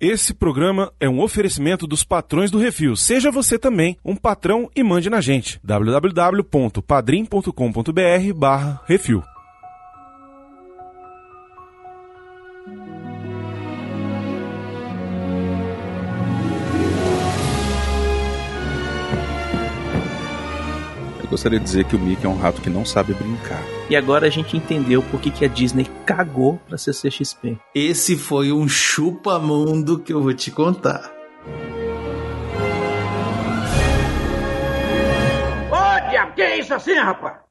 Esse programa é um oferecimento dos patrões do Refil. Seja você também um patrão e mande na gente. www.padrim.com.br barra Refil. Gostaria de dizer que o Mickey é um rato que não sabe brincar. E agora a gente entendeu por que, que a Disney cagou pra CCXP. Esse foi um chupa-mundo que eu vou te contar. Ô, diabo, que é isso assim, rapaz?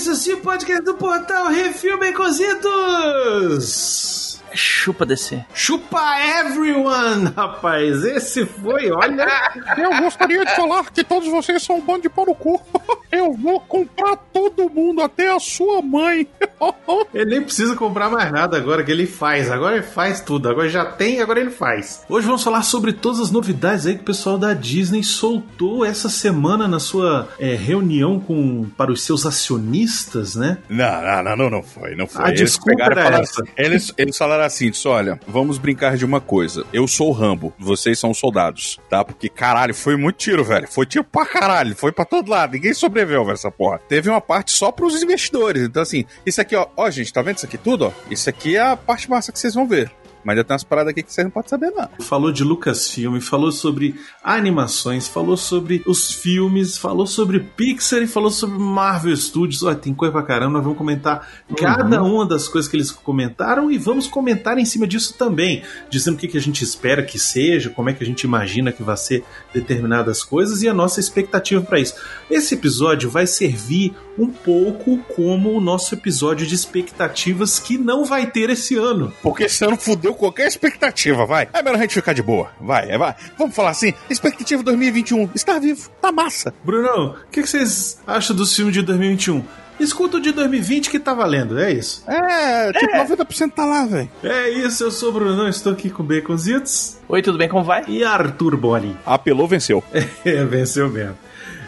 Isso Sim, podcast do portal Refil Baconzitos. Chupa descer. Chupa everyone, rapaz. Esse foi, olha. Eu gostaria de falar que todos vocês são um bando de pau no cu. Eu vou comprar todo mundo, até a sua mãe. Ele nem precisa comprar mais nada agora que ele faz. Agora ele faz tudo. Agora já tem, agora ele faz. Hoje vamos falar sobre todas as novidades aí que o pessoal da Disney soltou essa semana na sua é, reunião com para os seus acionistas, né? Não, não, não, não, não foi, não foi. A desculpa pegaram e era falaram- essa. Eles, eles falaram assim, disse, olha, vamos brincar de uma coisa. Eu sou o Rambo, vocês são os soldados, tá? Porque, caralho, foi muito tiro, velho. Foi tiro pra caralho, foi pra todo lado. Ninguém sobreviveu, velho, essa porra. Teve uma parte só pros investidores. Então, assim, isso aqui, ó, ó, gente, tá vendo isso aqui tudo, ó? Isso aqui é a parte massa que vocês vão ver. Mas ainda tem umas paradas aqui que vocês não podem saber, não. Falou de Lucasfilm, falou sobre animações, falou sobre os filmes, falou sobre Pixar e falou sobre Marvel Studios. Olha, tem coisa pra caramba, nós vamos comentar cada uma das coisas que eles comentaram e vamos comentar em cima disso também, dizendo o que, que a gente espera que seja, como é que a gente imagina que vai ser determinadas coisas e a nossa expectativa para isso. Esse episódio vai servir um pouco como o nosso episódio de expectativas que não vai ter esse ano. Porque esse ano fudeu qualquer expectativa, vai. É melhor a gente ficar de boa. Vai, é, vai. Vamos falar assim, expectativa 2021, estar vivo, tá massa. Brunão, o que, que vocês acham dos filmes de 2021? Escuta o de 2020 que tá valendo, é isso. É, tipo, 90% tá lá, velho. É isso, eu sou o Brunão, estou aqui com Baconzitos Oi, tudo bem? Como vai? e Arthur Boli. Apelou, venceu. É, venceu mesmo.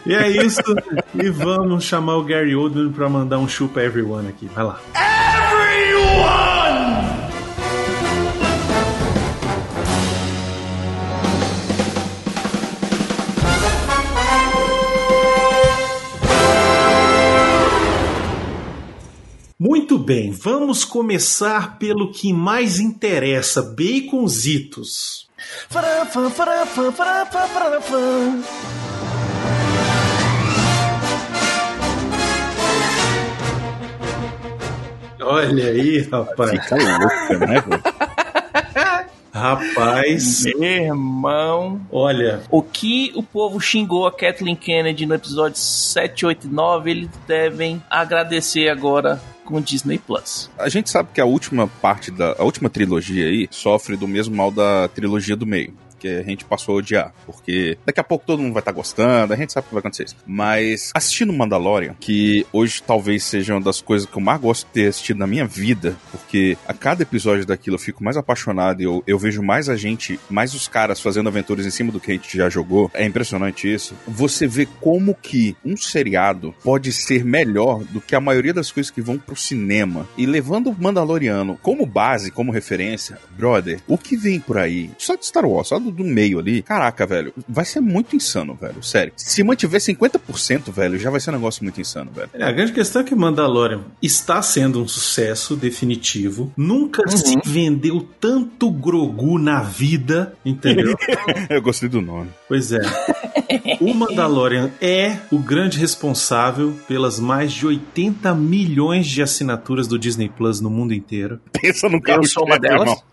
E é isso, e vamos chamar o Gary Oldman pra mandar um chupa everyone aqui. Vai lá. Muito bem, vamos começar pelo que mais interessa, Baconzitos. Farafã, farafã, farafã, farafã. Olha aí, rapaz. Fica louca, né? Rapaz, Meu irmão. olha, O que o povo xingou a Kathleen Kennedy no episódio 7, 8 e 9, eles devem agradecer agora com o Disney Plus. A gente sabe que a última parte da. A última trilogia aí sofre do mesmo mal da trilogia do meio. Que a gente passou a odiar. Porque daqui a pouco todo mundo vai estar gostando, a gente sabe que vai acontecer isso. Mas assistindo Mandalorian, que hoje talvez seja uma das coisas que eu mais gosto de ter assistido na minha vida, porque a cada episódio daquilo eu fico mais apaixonado e eu, eu vejo mais a gente, mais os caras fazendo aventuras em cima do que a gente já jogou. É impressionante isso. Você vê como que um seriado pode ser melhor do que a maioria das coisas que vão pro cinema. E levando o Mandaloriano como base, como referência, brother, o que vem por aí, só de Star Wars, só do, do meio ali, caraca, velho, vai ser muito insano, velho, sério. Se mantiver 50%, velho, já vai ser um negócio muito insano, velho. É, a grande questão é que Mandalorian está sendo um sucesso definitivo. Nunca se vendeu tanto Grogu na vida, entendeu? Eu gostei do nome. pois é. O Mandalorian é o grande responsável pelas mais de 80 milhões de assinaturas do Disney Plus no mundo inteiro. Pensa no carro sou uma delas.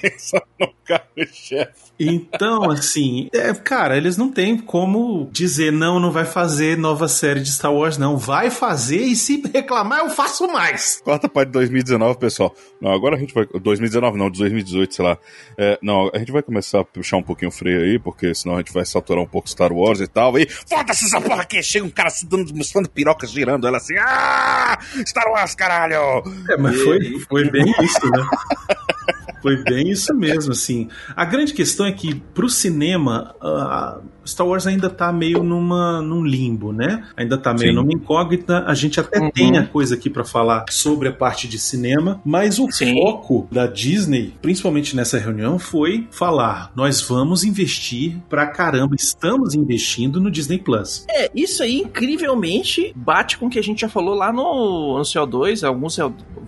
Pensa no carro-chefe. Então, assim, é, cara, eles não têm como dizer não, não vai fazer nova série de Star Wars, não. Vai fazer e se reclamar, eu faço mais. Quarta parte de 2019, pessoal. Não, agora a gente vai. 2019 não, de 2018, sei lá. É, não, a gente vai começar a puxar um pouquinho o freio aí, porque senão a gente vai saturar um pouco Star Wars e tal. E foda-se essa porra aqui! Chega um cara se dando, mostrando pirocas girando ela assim. Ah! Star Wars, caralho! É, mas foi, foi bem isso, né? Foi bem isso mesmo, assim. A grande questão é que pro cinema, Star Wars ainda tá meio numa, num limbo, né? Ainda tá meio Sim. numa incógnita. A gente até Uhum. tem a coisa aqui pra falar sobre a parte de cinema, mas o Sim. foco da Disney, principalmente nessa reunião, foi falar: nós vamos investir pra caramba, estamos investindo no Disney Plus. É, isso aí incrivelmente bate com o que a gente já falou lá no, no CO2, alguns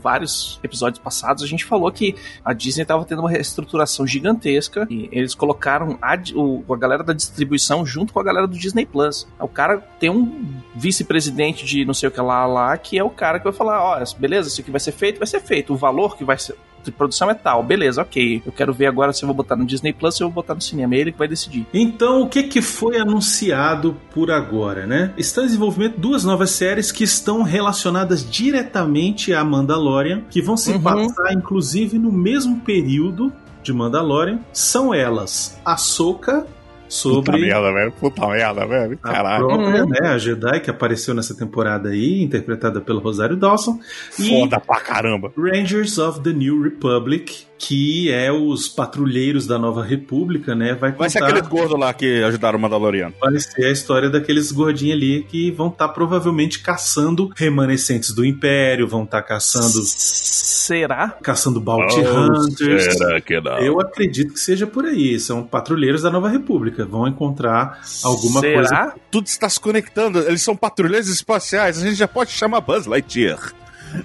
vários episódios passados, a gente falou que a Disney estava tendo uma reestruturação gigantesca e eles colocaram a, o- a galera da distribuição junto com a galera do Disney Plus. O cara tem um vice-presidente de não sei o que lá lá, que é o cara que vai falar, ó, beleza, isso aqui vai ser feito, vai ser feito. O valor que vai ser de produção é tal, beleza, ok. Eu quero ver agora se eu vou botar no Disney Plus ou eu vou botar no cinema. É ele que vai decidir. Então, o que, que foi anunciado por agora, né? Está em desenvolvimento duas novas séries que estão relacionadas diretamente a Mandalorian, que vão se Uhum. passar, inclusive, no mesmo período de Mandalorian. São elas Ahsoka, sobre merda, velho. Puta merda, velho. a Caralho. própria, Uhum. né, a Jedi, que apareceu nessa temporada aí, interpretada pelo Rosário Dawson. E Foda pra caramba. Rangers of the New Republic, que é os patrulheiros da Nova República, né? Vai Vai ser contar- aqueles gordos lá que ajudaram o Mandaloriano. Vai ser a história daqueles gordinhos ali que vão estar provavelmente caçando remanescentes do Império, vão estar caçando Será? caçando Bounty Hunters. será que não? Eu acredito que seja por aí. São patrulheiros da Nova República. Vão encontrar alguma Será? coisa. Tudo está se conectando. Eles são patrulheiros espaciais. A gente já pode chamar Buzz Lightyear.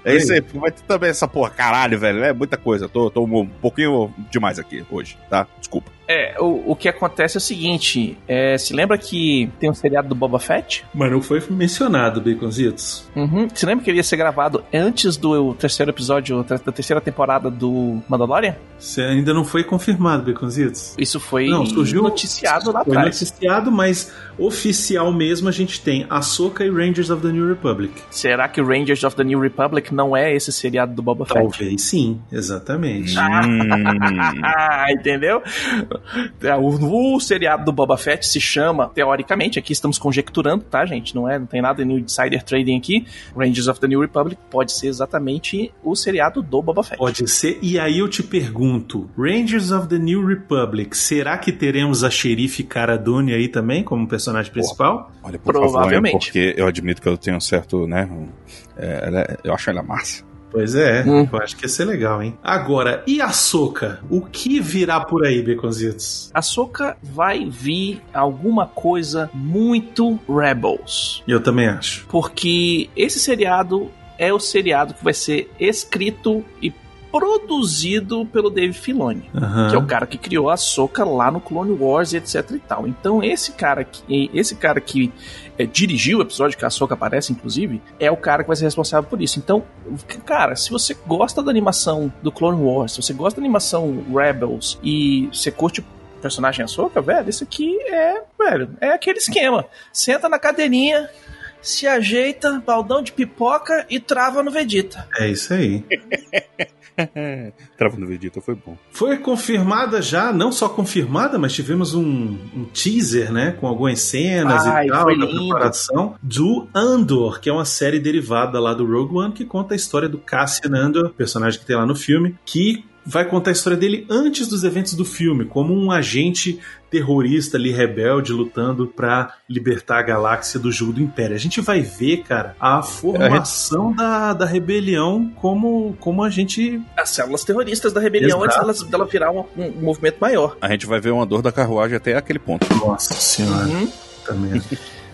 É isso aí, vai ter também essa porra, caralho, velho. É muita coisa. Tô, tô um pouquinho demais aqui hoje, tá? Desculpa. É, o, o que acontece é o seguinte: é, se lembra que tem um seriado do Boba Fett? Mas não foi mencionado, Baconzitos. Uhum. Se lembra que ele ia ser gravado antes do terceiro episódio, da terceira temporada do Mandalorian? Você ainda não foi confirmado, Baconzitos. Isso foi Não, surgiu- noticiado lá Foi atrás. noticiado, mas oficial mesmo a gente tem Ahsoka e Rangers of the New Republic. Será que Rangers of the New Republic não é esse seriado do Boba Fett? Talvez sim, exatamente. Ah, entendeu? É, O, o seriado do Boba Fett se chama, teoricamente, aqui estamos conjecturando, tá, gente? Não é, não tem nada no insider trading aqui. Rangers of the New Republic pode ser exatamente o seriado do Boba Fett. Pode ser. E aí eu te pergunto: Rangers of the New Republic, será que teremos a xerife Cara Dune aí também como personagem principal? Olha, por Provavelmente. favor, porque eu admito que eu tenho um certo, né? um- é, ela é- eu acho ela massa. Pois é, Hum. eu acho que ia ser legal, hein? Agora, e a Soca? O que virá por aí, Beconzitos? A Soca vai vir alguma coisa muito Rebels. Eu também acho. Porque esse seriado é o seriado que vai ser escrito e produzido pelo Dave Filoni. Aham. que é o cara que criou a Soca lá no Clone Wars e etc e tal. Então esse cara que esse cara que é, dirigiu o episódio que a Soca aparece inclusive, é o cara que vai ser responsável por isso. Então, cara, se você gosta da animação do Clone Wars, se você gosta da animação Rebels e você curte o personagem Ahsoka, velho, isso aqui é, velho, é aquele esquema. Senta na cadeirinha, se ajeita, baldão de pipoca e trava no Vegeta. É isso aí. Trava no Vegeta foi bom. Foi confirmada já, não só confirmada, mas tivemos um, um teaser, né? Com algumas cenas Ai, e tal, da preparação do Andor, que é uma série derivada lá do Rogue One, que conta a história do Cassian Andor, personagem que tem lá no filme, que vai contar a história dele antes dos eventos do filme, como um agente terrorista ali, rebelde, lutando pra libertar a galáxia do jugo do Império. A gente vai ver, cara, a formação da, da rebelião como, como a gente As células terroristas da rebelião Exato. antes delas- dela virar um, um movimento maior. A gente vai ver uma dor da carruagem até aquele ponto. Nossa senhora, Uhum. também.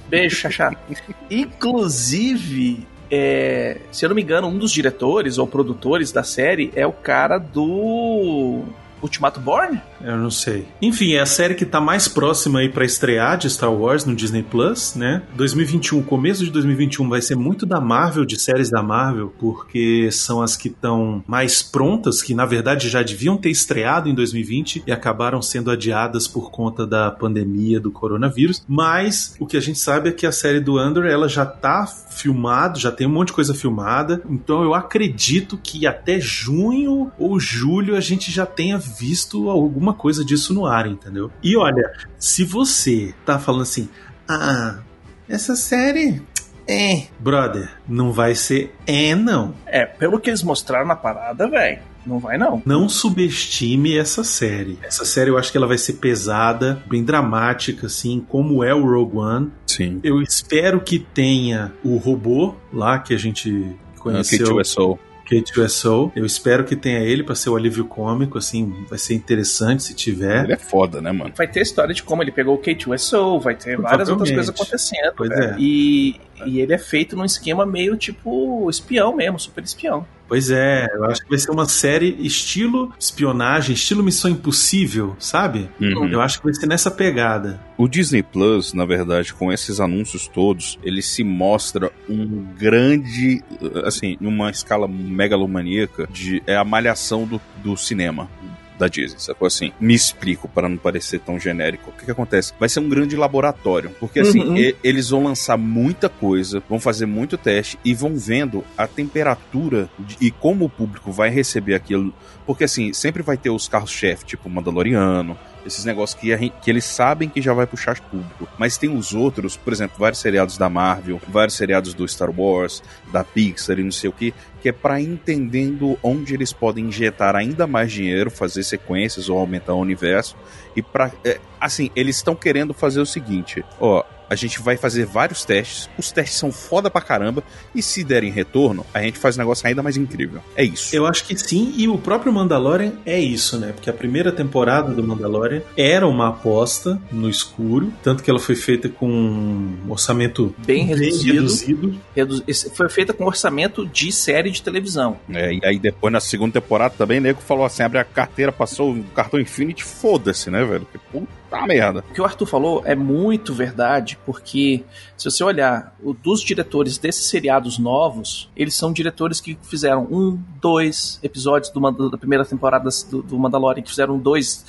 Beijo, Xaxá. Inclusive, é, se eu não me engano, um dos diretores ou produtores da série é o cara do Ultimato Born? Eu não sei. Enfim, é a série que tá mais próxima aí pra estrear de Star Wars no Disney Plus, né? 2021, começo de 2021 vai ser muito da Marvel, de séries da Marvel, porque são as que estão mais prontas, que na verdade já deviam ter estreado em 2020 e acabaram sendo adiadas por conta da pandemia do coronavírus. Mas o que a gente sabe é que a série do Andor, ela já tá filmado, já tem um monte de coisa filmada. Então eu acredito que até junho ou julho a gente já tenha visto alguma coisa disso no ar, entendeu? E olha, se você tá falando assim, ah, essa série. É. Brother, não vai ser é, não. É, pelo que eles mostraram na parada, velho. Não vai, não. Não subestime essa série. Essa série eu acho que ela vai ser pesada, bem dramática, assim, como é o Rogue One. Sim. Eu espero que tenha o robô lá que a gente conheceu. K2SO. K2SO. Eu espero que tenha ele pra ser o alívio cômico, assim, vai ser interessante se tiver. Ele é foda, né, mano? Vai ter história de como ele pegou o K2SO, vai ter várias outras coisas acontecendo. Pois cara. é. E, e ele é feito num esquema meio tipo espião mesmo, super espião. Pois é, eu acho que vai ser uma série estilo espionagem, estilo Missão Impossível, sabe? Uhum. Eu acho que vai ser nessa pegada. O Disney Plus, na verdade, com esses anúncios todos, ele se mostra um grande, assim, numa escala megalomaníaca, de é a malhação do, do cinema. Da Disney, sacou assim? Me explico para não parecer tão genérico. O que, que acontece? Vai ser um grande laboratório. Porque assim, Uhum. e- eles vão lançar muita coisa, vão fazer muito teste e vão vendo a temperatura de- e como o público vai receber aquilo. Porque assim, sempre vai ter os carros-chefe, tipo Mandaloriano, esses negócios que, gente- que eles sabem que já vai puxar público. Mas tem os outros, por exemplo, vários seriados da Marvel, vários seriados do Star Wars, da Pixar e não sei o que, que é pra entendendo onde eles podem injetar ainda mais dinheiro, fazer sequências ou aumentar o universo. E pra. é, assim, eles estão querendo fazer o seguinte: ó. A gente vai fazer vários testes, os testes são foda pra caramba, e se derem retorno, a gente faz um negócio ainda mais incrível. É isso. Eu acho que sim, e o próprio Mandalorian é isso, né? Porque a primeira temporada do Mandalorian era uma aposta no escuro, tanto que ela foi feita com um orçamento Bem reduzido. reduzido. Redu- Foi feita com orçamento de série de televisão. É, e aí depois na segunda temporada também, nego falou assim: abre a carteira, passou o cartão Infinity, foda-se, né, velho? Que puta merda. O que o Arthur falou é muito verdade, porque se você olhar o dos diretores desses seriados novos, eles são diretores que fizeram um, dois episódios do da primeira temporada do, do Mandalorian, que fizeram dois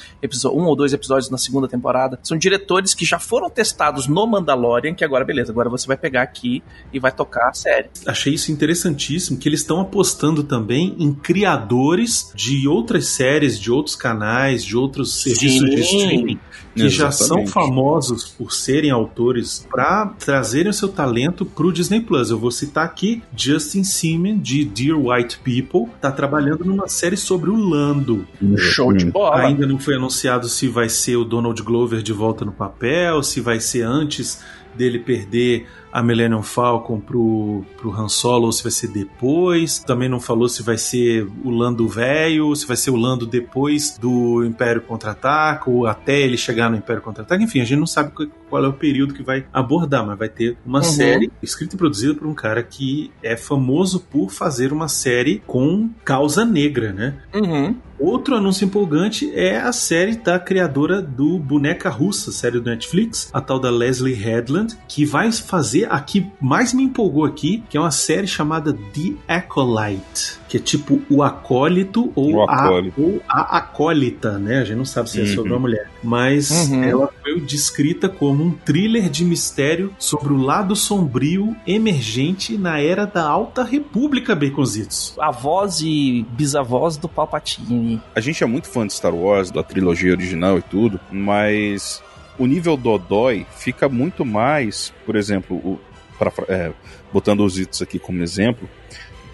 um ou dois episódios na segunda temporada. São diretores que já foram testados no Mandalorian, que agora, beleza, agora você vai pegar aqui e vai tocar a série. Achei isso interessantíssimo, que eles estão apostando também em criadores de outras séries, de outros canais, de outros serviços de Sim. streaming que já são Exatamente. famosos por serem autores para trazerem o seu talento pro Disney Plus. Eu vou citar aqui Justin Simon de Dear White People, tá trabalhando numa série sobre o Lando. Show de bola. Ainda não foi anunciado se vai ser o Donald Glover de volta no papel, se vai ser antes dele perder a Millennium Falcon pro, pro Han Solo ou se vai ser depois. Também não falou se vai ser o Lando velho, se vai ser o Lando depois do Império Contra-Ataca ou até ele chegar no Império Contra-Ataca. Enfim, a gente não sabe qual- qual é o período que vai abordar, mas vai ter uma Uhum. série escrita e produzida por um cara que é famoso por fazer uma série com causa negra, né? Uhum. Outro anúncio empolgante é a série da criadora do Boneca Russa, série do Netflix, a tal da Leslie Headland, que vai fazer a que mais me empolgou aqui, que é uma série chamada The Acolyte, que é tipo o acólito ou, O a, acólito. ou a acólita, né? A gente não sabe se é sobre Uhum. uma mulher, mas Uhum. ela foi descrita como um thriller de mistério sobre o lado sombrio emergente na era da Alta República Baconzitos. Avós e bisavós do Palpatine. A gente é muito fã de Star Wars, da trilogia original e tudo, mas o nível Dodói fica muito mais, por exemplo, o, pra- é, botando os itens aqui como exemplo.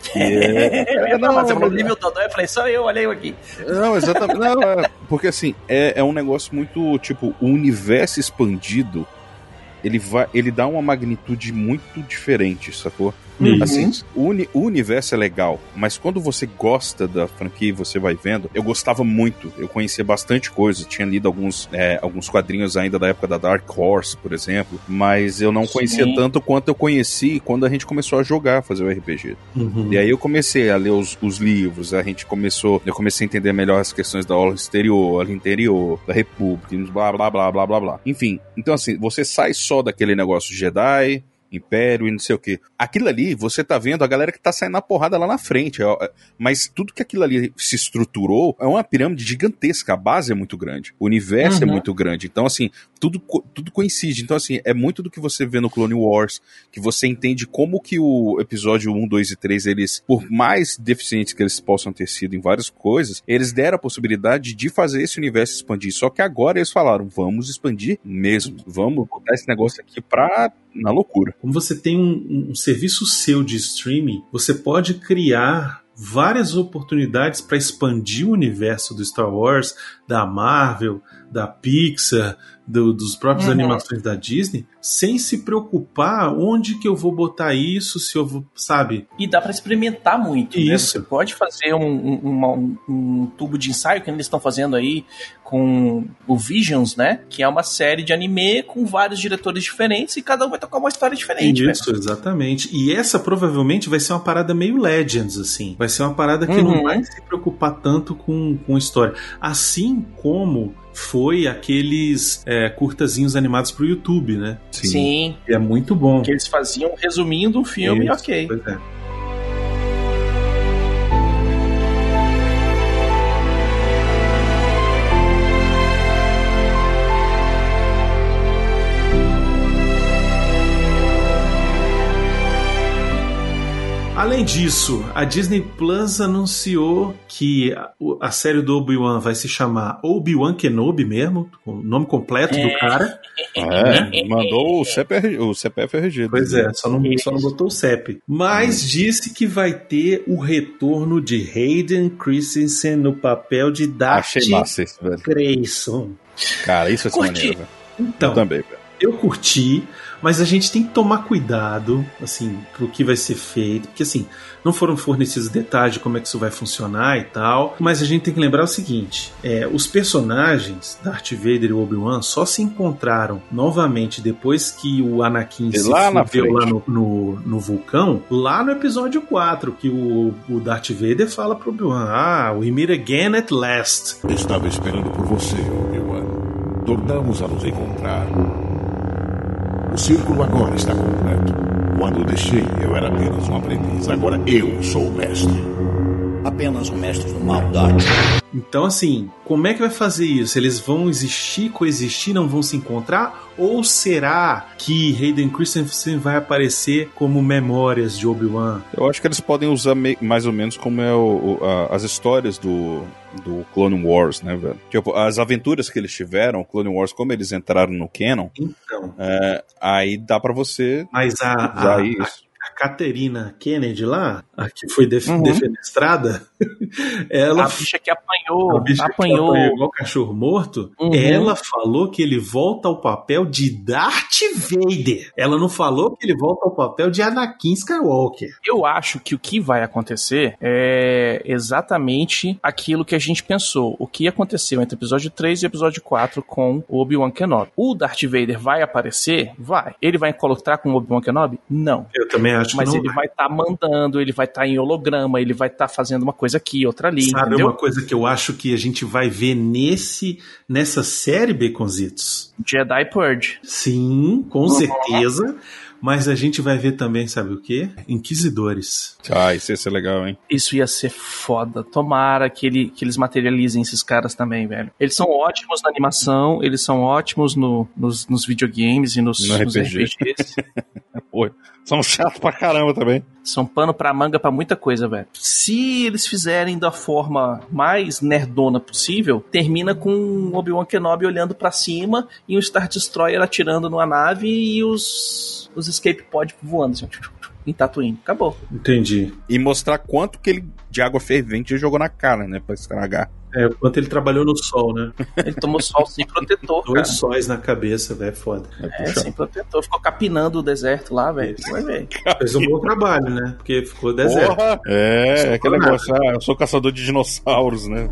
que é- Eu ia Não, falou mas- nível Dodói, eu falei, só eu, olha eu aqui. Não, exatamente. Não, é, porque assim, é, é um negócio muito, tipo, o universo expandido, ele vai, ele dá uma magnitude muito diferente, sacou? Uhum. Assim, o, uni- o universo é legal, mas quando você gosta da franquia e você vai vendo, eu gostava muito, eu conhecia bastante coisa, tinha lido alguns, é, alguns quadrinhos ainda da época da Dark Horse, por exemplo, mas eu não conhecia Sim. tanto quanto eu conheci quando a gente começou a jogar, fazer o RPG. Uhum. E aí eu comecei a ler os, os livros, a gente começou, eu comecei a entender melhor as questões da aula exterior, ali interior, da república, blá blá blá blá blá blá. Enfim, então assim, você sai só daquele negócio Jedi, Império e não sei o que. Aquilo ali, você tá vendo a galera que tá saindo na porrada lá na frente. ó, é- Mas tudo que aquilo ali se estruturou é uma pirâmide gigantesca. A base é muito grande. O universo é Uhum. muito grande. Então, assim, tudo, tudo coincide. Então, assim, é muito do que você vê no Clone Wars, que você entende como que o episódio 1, 2 e 3, eles, por mais deficientes que eles possam ter sido em várias coisas, eles deram a possibilidade de fazer esse universo expandir. Só que agora eles falaram, vamos expandir mesmo. Vamos botar esse negócio aqui pra... na loucura. Como você tem um, um serviço seu de streaming, você pode criar várias oportunidades para expandir o universo do Star Wars, da Marvel, da Pixar, do, dos próprios Uhum. animações da Disney, sem se preocupar onde que eu vou botar isso, se eu vou, sabe? E dá pra experimentar muito, né? Isso. Você pode fazer um, um- um- um tubo de ensaio que eles estão fazendo aí com o Visions, né? Que é uma série de anime com vários diretores diferentes e cada um vai tocar uma história diferente, velho. Isso, exatamente. E essa provavelmente vai ser uma parada meio Legends, assim. Vai ser uma parada que não Uhum. vai se preocupar tanto com, com história. Assim como foi aqueles é, curtazinhos animados pro YouTube, né? Sim. E é muito bom. Que eles faziam resumindo o filme, Isso, ok. pois é. Além disso, a Disney Plus anunciou que a, série do Obi-Wan vai se chamar Obi-Wan Kenobi mesmo, com o nome completo do cara. É, mandou o CPR, o CPF RG. Pois é, só não, só não botou o CEP. Mas disse que vai ter o retorno de Hayden Christensen no papel de Darth Achei massa isso, velho. Grayson. Cara, isso é maneiro, velho. Então, Eu também, velho. eu curti, mas a gente tem que tomar cuidado, assim, pro que vai ser feito, porque assim, não foram fornecidos detalhes de como é que isso vai funcionar e tal, mas a gente tem que lembrar o seguinte, é, os personagens, Darth Vader e Obi-Wan, só se encontraram novamente depois que o Anakin E se lá na fudeu lá no, no, no vulcão, lá no episódio 4, que o, o Darth Vader fala pro Obi-Wan, ah, we meet again at last. Estava esperando por você, Obi-Wan. Tornamos a nos encontrar. O círculo agora está completo. Quando o deixei, eu era apenas um aprendiz. Agora eu sou o mestre. Apenas um mestre do mal, Darth. Então, assim, como é que vai fazer isso? Eles vão existir, coexistir, não vão se encontrar? Ou será que Hayden Christensen vai aparecer como memórias de Obi-Wan? Eu acho que eles podem usar mais ou menos como é o, o- a- as histórias do, do Clone Wars, né, velho? Tipo, as aventuras que eles tiveram, Clone Wars, como eles entraram no canon, Então, é, aí dá pra você mas a, usar a, isso. Caterina Kennedy lá, a que foi def Uhum. defenestrada, ela A bicha que apanhou, A bicha que apanhou. apanhou igual cachorro morto, Uhum. ela falou que ele volta ao papel de Darth Vader. Ela não falou que ele volta ao papel de Anakin Skywalker. Eu acho que o que vai acontecer é exatamente aquilo que a gente pensou. O que aconteceu entre o episódio 3 e o episódio 4 com o Obi-Wan Kenobi. O Darth Vader vai aparecer? Vai. Ele vai encontrar com o Obi-Wan Kenobi? Não. Eu também acho Mas que não ele vai estar mandando, ele vai estar em holograma, ele vai estar fazendo uma coisa aqui, outra ali, Sabe entendeu? uma coisa que eu acho que a gente vai ver nesse nessa série Baconzitos? Jedi Purge. Sim, com certeza. Mas a gente vai ver também, sabe o quê? Inquisidores. Ah, isso ia ser legal, hein? Isso ia ser foda. Tomara que, ele, que eles materializem esses caras também, velho. Eles são ótimos na animação, eles são ótimos no, nos, nos videogames e nos, No nos RPG. RPGs. Pô, são chatos pra caramba também. são pano pra manga pra muita coisa, velho. Se eles fizerem da forma mais nerdona possível, termina com o Obi-Wan Kenobi olhando pra cima e o Star Destroyer atirando numa nave e os, os escape pod voando assim, em Tatooine. Acabou. Entendi. E mostrar quanto que ele de água fervente jogou na cara, né? Pra estragar. É, o quanto ele trabalhou no sol, né? Ele tomou sol sem protetor, cara. Dois sóis na cabeça, velho, foda. É, sem protetor. Ficou capinando o deserto lá, velho. Vai ver. Fez um bom trabalho, né? Porque ficou deserto. Porra! É, é aquele negócio, ah, eu sou caçador de dinossauros, né?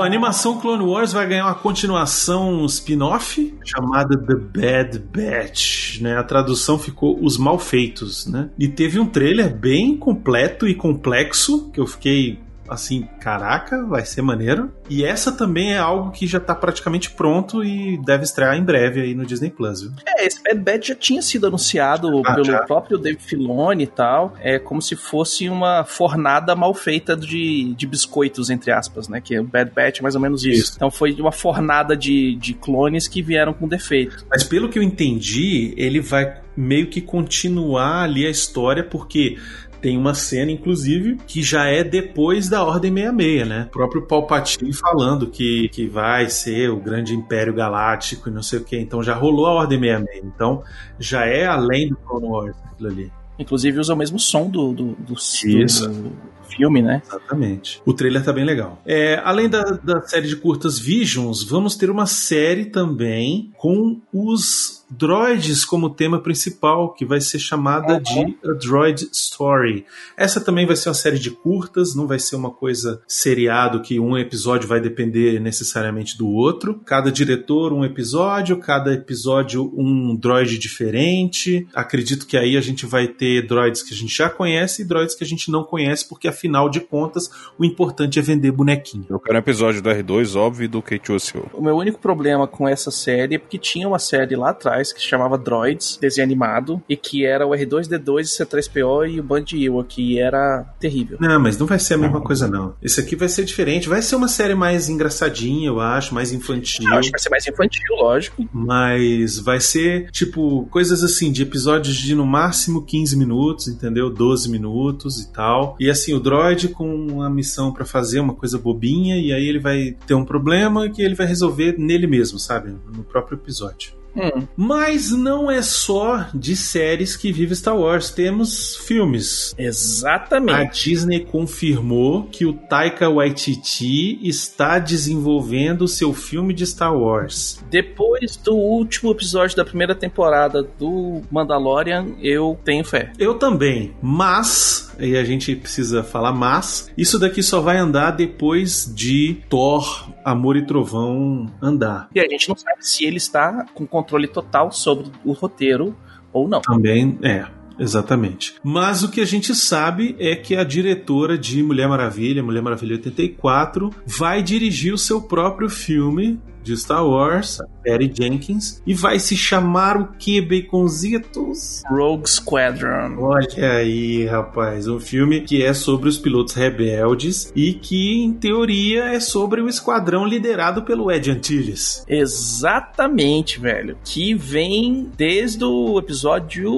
A animação Clone Wars vai ganhar uma continuação spin-off chamada The Bad Batch, né? A tradução ficou Os Malfeitos, né? E teve um trailer bem completo e complexo que eu fiquei assim, caraca, vai ser maneiro. E essa também é algo que já tá praticamente pronto e deve estrear em breve aí no Disney Plus, viu? É, esse Bad Batch já tinha sido anunciado Ah, pelo já? próprio Dave Filoni e tal. É como se fosse uma fornada mal feita de, de biscoitos, entre aspas, né? Que o Bad Batch é mais ou menos isso. Isso. Então foi uma fornada de, de clones que vieram com defeito. Mas pelo que eu entendi, ele vai meio que continuar ali a história, porque Tem uma cena, inclusive, que já é depois da Ordem 66, né? O próprio Palpatine falando que, que vai ser o grande Império Galáctico e não sei o que. Então já rolou a Ordem 66. Então já é além do Clone Wars aquilo ali. Inclusive usa o mesmo som do, do, do, Isso. do filme, né? Exatamente. O trailer tá bem legal. É, além da, da série de curtas Visions, vamos ter uma série também com os droids como tema principal, que vai ser chamada de A Droid Story. Essa também vai ser uma série de curtas, não vai ser uma coisa seriado que um episódio vai depender necessariamente do outro. Cada diretor um episódio, cada episódio um droid diferente. Acredito que aí a gente vai ter droids que a gente já conhece e droids que a gente não conhece, porque afinal de contas o importante é vender bonequinho. Eu quero um episódio do R2, óbvio, do K2SO. O meu único problema com essa série é porque tinha uma série lá atrás que se chamava Droids, desenho animado, e que era o R2D2 e C3PO e o Band Ewok, que era terrível. Não, mas não vai ser a mesma coisa, não. Esse aqui vai ser diferente. Vai ser uma série mais engraçadinha, eu acho, mais infantil. Eu acho que vai ser mais infantil, lógico. Mas vai ser, tipo, coisas assim, de episódios de no máximo 15 minutos, entendeu? 12 minutos e tal. E assim, o droid com uma missão pra fazer uma coisa bobinha, e aí ele vai ter um problema que ele vai resolver nele mesmo, sabe? No próprio episódio. Hum. Mas não é só de séries que vive Star Wars, temos filmes. A Exatamente. Disney confirmou que o Taika Waititi está desenvolvendo seu filme de Star Wars. Depois do último episódio da primeira temporada do Mandalorian, eu tenho fé. Eu também, mas, e a gente precisa falar mas, isso daqui só vai andar depois de Thor, Amor e Trovão andar. E a gente não sabe se ele está com controle total sobre o roteiro ou não. Também é. Exatamente. Mas o que a gente sabe é que a diretora de Mulher Maravilha, Mulher Maravilha 84, vai dirigir o seu próprio filme de Star Wars, a Patty Jenkins, e vai se chamar o que, Baconzitos? Rogue Squadron. Olha aí, rapaz, um filme que é sobre os pilotos rebeldes e que, em teoria, é sobre o esquadrão liderado pelo Ed Antilles. Exatamente, velho. Que vem desde o episódio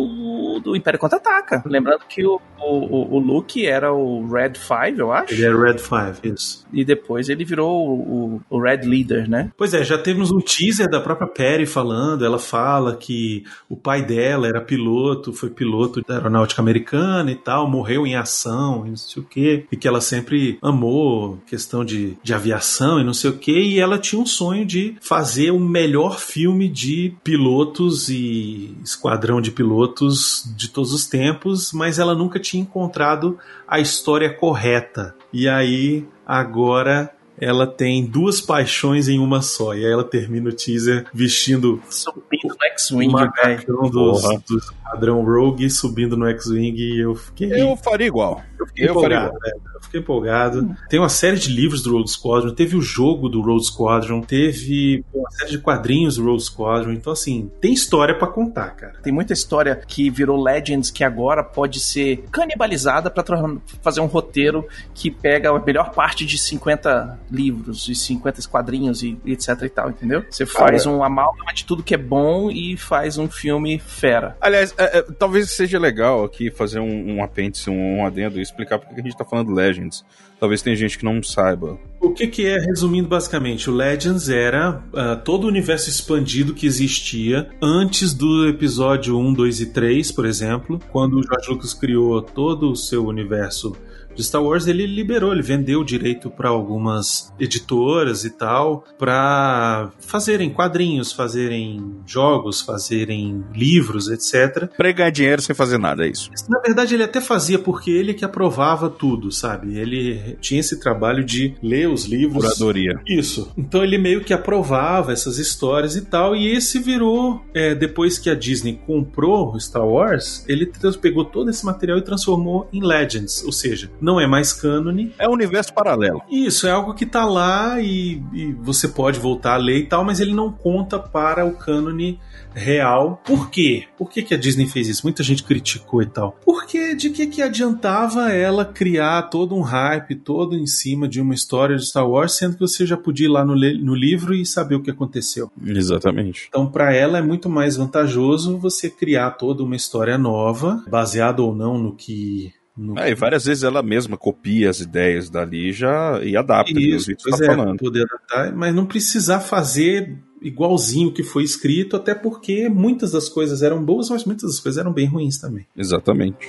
do Império Contra-Ataca. Lembrando que o, o, o Luke era o Red 5, eu acho. Ele é Red 5, isso. E depois ele virou o, o Red Leader, né? Pois é, já temos um teaser da própria Perry falando. Ela fala que o pai dela era piloto, foi piloto da aeronáutica americana e tal, morreu em ação e não sei o quê. E que ela sempre amou questão de, de aviação e não sei o quê. E ela tinha um sonho de fazer o melhor filme de pilotos e esquadrão de pilotos de todos os tempos, mas ela nunca tinha encontrado a história correta. E aí, agora ela tem duas paixões em uma só. E aí ela termina o teaser vestindo Subindo o X-Wing, macacão dos, do esquadrão Rogue subindo no X-Wing e eu fiquei. Eu faria igual. Eu fiquei Eu faria empolgado, velho. Eu fiquei empolgado. Tem uma série de livros do Rogue Squadron, teve o jogo do Rogue Squadron, teve uma série de quadrinhos do Rogue Squadron. Então, assim, tem história pra contar, cara. Tem muita história que virou Legends que agora pode ser canibalizada pra tra- fazer um roteiro que pega a melhor parte de 50 livros e 50 quadrinhos e e etc e tal, entendeu? Você faz um amálgama de tudo que é bom e faz um filme fera. Aliás, é, é, talvez seja legal aqui fazer um, um apêndice, um, um adendo e explicar porque que a gente tá falando Legends. Talvez tenha gente que não saiba. O que, que é, resumindo basicamente, o Legends era ah, todo o universo expandido que existia antes do episódio 1, 2 e 3, por exemplo, quando o George Lucas criou todo o seu universo de Star Wars, ele liberou, ele vendeu o direito para algumas editoras e tal, para fazerem quadrinhos, fazerem jogos, fazerem livros, etc. Pra ganhar dinheiro sem fazer nada, é isso. Na verdade, ele até fazia porque ele que aprovava tudo, sabe? Ele tinha esse trabalho de ler os livros. Curadoria. Isso. Então ele meio que aprovava essas histórias e tal. E esse virou, é, depois que a Disney comprou o Star Wars, ele pegou todo esse material e transformou em Legends. Ou seja, não é mais cânone. É um universo paralelo. Isso, é algo que tá lá e, e você pode voltar a ler e tal, mas ele não conta para o cânone real. Por quê? Por que, que a Disney fez isso? Muita gente criticou e tal. Porque de que, que adiantava ela criar todo um hype, todo em cima de uma história de Star Wars, sendo que você já podia ir lá no, no livro e saber o que aconteceu? Exatamente. Então, para ela é muito mais vantajoso você criar toda uma história nova, baseada ou não no que No... É, e várias vezes ela mesma copia as ideias dali já, e adapta. Isso, pois tá é, falando. poder adaptar, mas não precisar fazer igualzinho o que foi escrito, até porque muitas das coisas eram boas, mas muitas das coisas eram bem ruins também. Exatamente.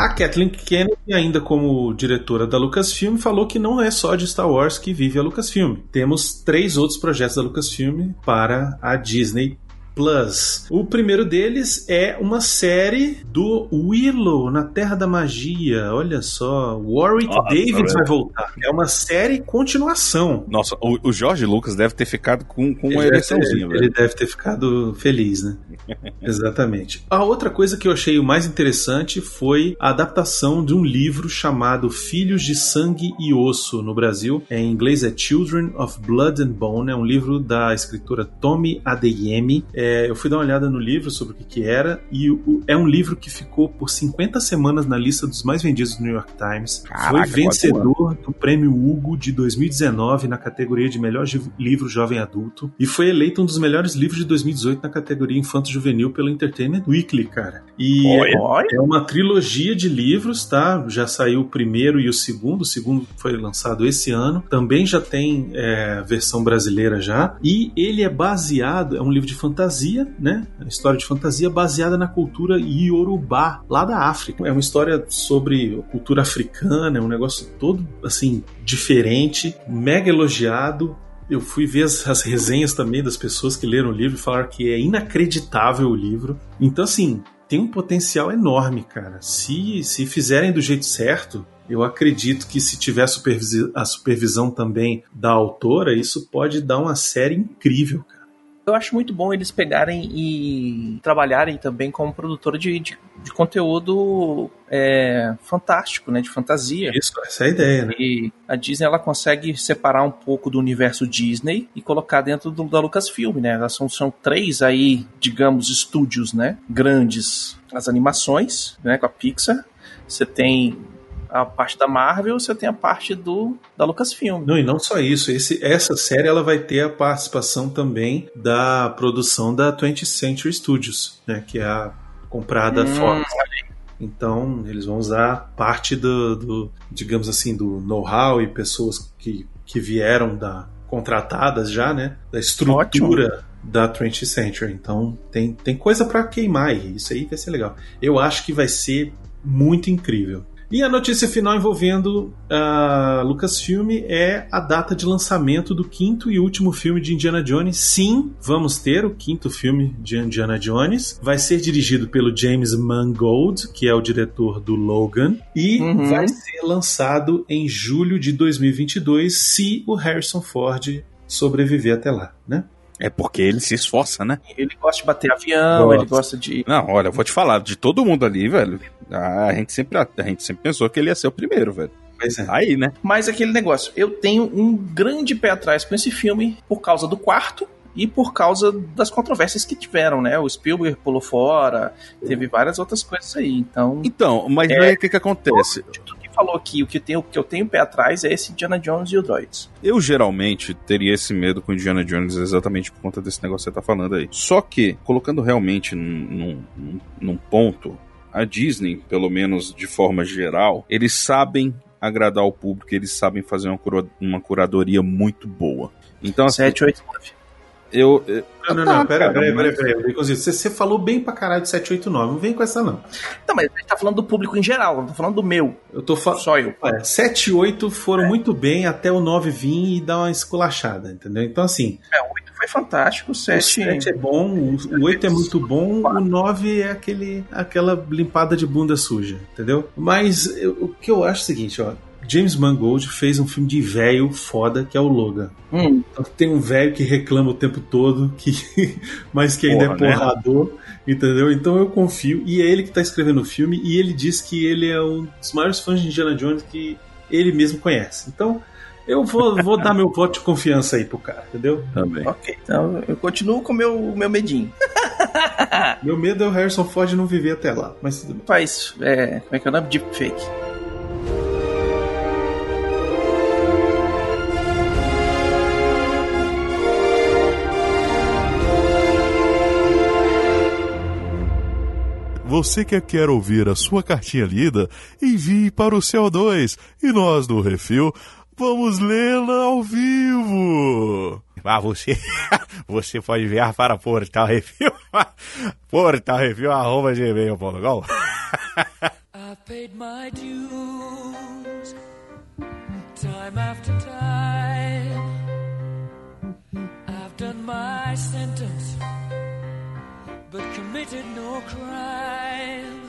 A Kathleen Kennedy, ainda como diretora da Lucasfilm, falou que não é só de Star Wars que vive a Lucasfilm. Temos três outros projetos da Lucasfilm para a Disney Plus. O primeiro deles é uma série do Willow na Terra da Magia. Olha só, Warwick Nossa, Davis vai voltar. É uma série continuação. Nossa, o, o Jorge Lucas deve ter ficado com, com uma ereçãozinha, velho. ele deve ter ficado feliz, né? Exatamente. A outra coisa que eu achei o mais interessante foi a adaptação de um livro chamado Filhos de Sangue e Osso no Brasil. Em inglês é Children of Blood and Bone. É um livro da escritora Tommy Adeyemi. É, eu fui dar uma olhada no livro sobre o que, que era e o- é um livro que ficou por 50 semanas na lista dos mais vendidos do New York Times. Caraca, foi vencedor do Prêmio Hugo de 2019 na categoria de melhor livro jovem adulto e foi eleito um dos melhores livros de 2018 na categoria infanto juvenil pelo Entertainment Weekly, cara. E Olha. é uma trilogia de livros, tá? Já saiu o primeiro e o segundo. O segundo foi lançado esse ano. Também já tem é, versão brasileira já. E ele é baseado, é um livro de fantasia, né? É uma história de fantasia baseada na cultura Yorubá, lá da África. É uma história sobre cultura africana, é um negócio todo assim diferente, mega elogiado. Eu fui ver as, as resenhas também das pessoas que leram o livro e falaram que é inacreditável o livro. Então, assim, tem um potencial enorme, cara. Se, se fizerem do jeito certo, eu acredito que se tiver a supervisão também da autora, isso pode dar uma série incrível, cara. Eu acho muito bom eles pegarem e trabalharem também como produtor de, de, de conteúdo é, fantástico, né? De fantasia. Isso, essa é a ideia, né? E a Disney ela consegue separar um pouco do universo Disney e colocar dentro do, da Lucasfilm, né? Elas são, são três aí, digamos, estúdios, né? Grandes. As animações, né? Com a Pixar. Você tem a parte da Marvel, você tem a parte do da Lucasfilm. Não, e não só isso. Esse, essa série ela vai ter a participação também da produção da 20th Century Studios, né? Que é a comprada Hum, Fox. Então, eles vão usar parte do, do, digamos assim, do know-how e pessoas que, que vieram da contratadas já, né? Da estrutura da 20th Century. Então, tem, tem coisa para queimar aí. Isso aí vai ser legal. Eu acho que vai ser muito incrível. E a notícia final envolvendo a Lucasfilm é a data de lançamento do quinto e último filme de Indiana Jones. Sim, vamos ter o quinto filme de Indiana Jones. Vai ser dirigido pelo James Mangold, que é o diretor do Logan, e Uhum. vai ser lançado em julho de 2022, se o Harrison Ford sobreviver até lá, né? É porque ele se esforça, né? Ele gosta de bater avião, Gosta. ele gosta de. Não, olha, eu vou te falar, de todo mundo ali, velho, a gente sempre, a gente sempre pensou que ele ia ser o primeiro, velho. É. Aí, né? Mas aquele negócio, eu tenho um grande pé atrás com esse filme por causa do quarto e por causa das controvérsias que tiveram, né? O Spielberg pulou fora, teve várias outras coisas aí. Então, Então, mas É. aí o que que acontece? tudo que falou aqui, o que, eu tenho, o que eu tenho pé atrás é esse Indiana Jones e o Droids. Eu geralmente teria esse medo com Indiana Jones exatamente por conta desse negócio que você tá falando aí. Só que, colocando realmente num, num, num ponto, a Disney, pelo menos de forma geral, eles sabem agradar o público, eles sabem fazer uma, cura- uma curadoria muito boa. Então, assim, 7, 8, 9. Eu, eu- Não, não, Tá, não, pera, cara, pera, pera, mas- pera, Baconzito. Você, você falou bem pra caralho de 789, não vem com essa não. Não, mas a gente tá falando do público em geral, não tô falando do meu, Eu tô falando. só eu. 7 e 8 foram muito bem até o 9 vir e dar uma esculachada, entendeu? Então, assim, É, o 8 foi fantástico, o o 7. 7 é bom, o o 8 é muito bom, o 9 é aquele, aquela limpada de bunda suja, entendeu? Mas eu- o que eu acho é o seguinte, ó. James Mangold fez um filme de velho foda que é o Logan. Hum, Então, tem um velho que reclama o tempo todo, que mas que ainda Porra, é né? porrador, entendeu? Então eu confio. E é ele que tá escrevendo o filme, e ele diz que ele é um dos maiores fãs de Indiana Jones que ele mesmo conhece. Então eu vou, vou dar meu voto de confiança aí pro cara, entendeu? também. ok, então eu continuo com o meu, meu medinho. Meu medo é o Harrison Ford não viver até lá, mas tudo bem. Faz, é, como é que é o nome? Deepfake. Você que quer ouvir a sua cartinha lida, envie para o CO2 e nós do Refil vamos lê-la ao vivo. Ah, você, você pode enviar para Portal Refil, Portal Refil, arroba gmail.com. I've paid my dues time after time. Committed no crime.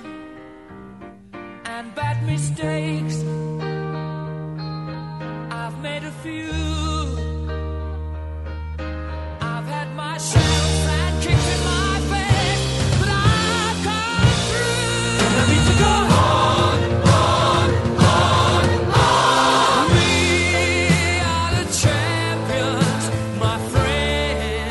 And bad mistakes, I've made a few.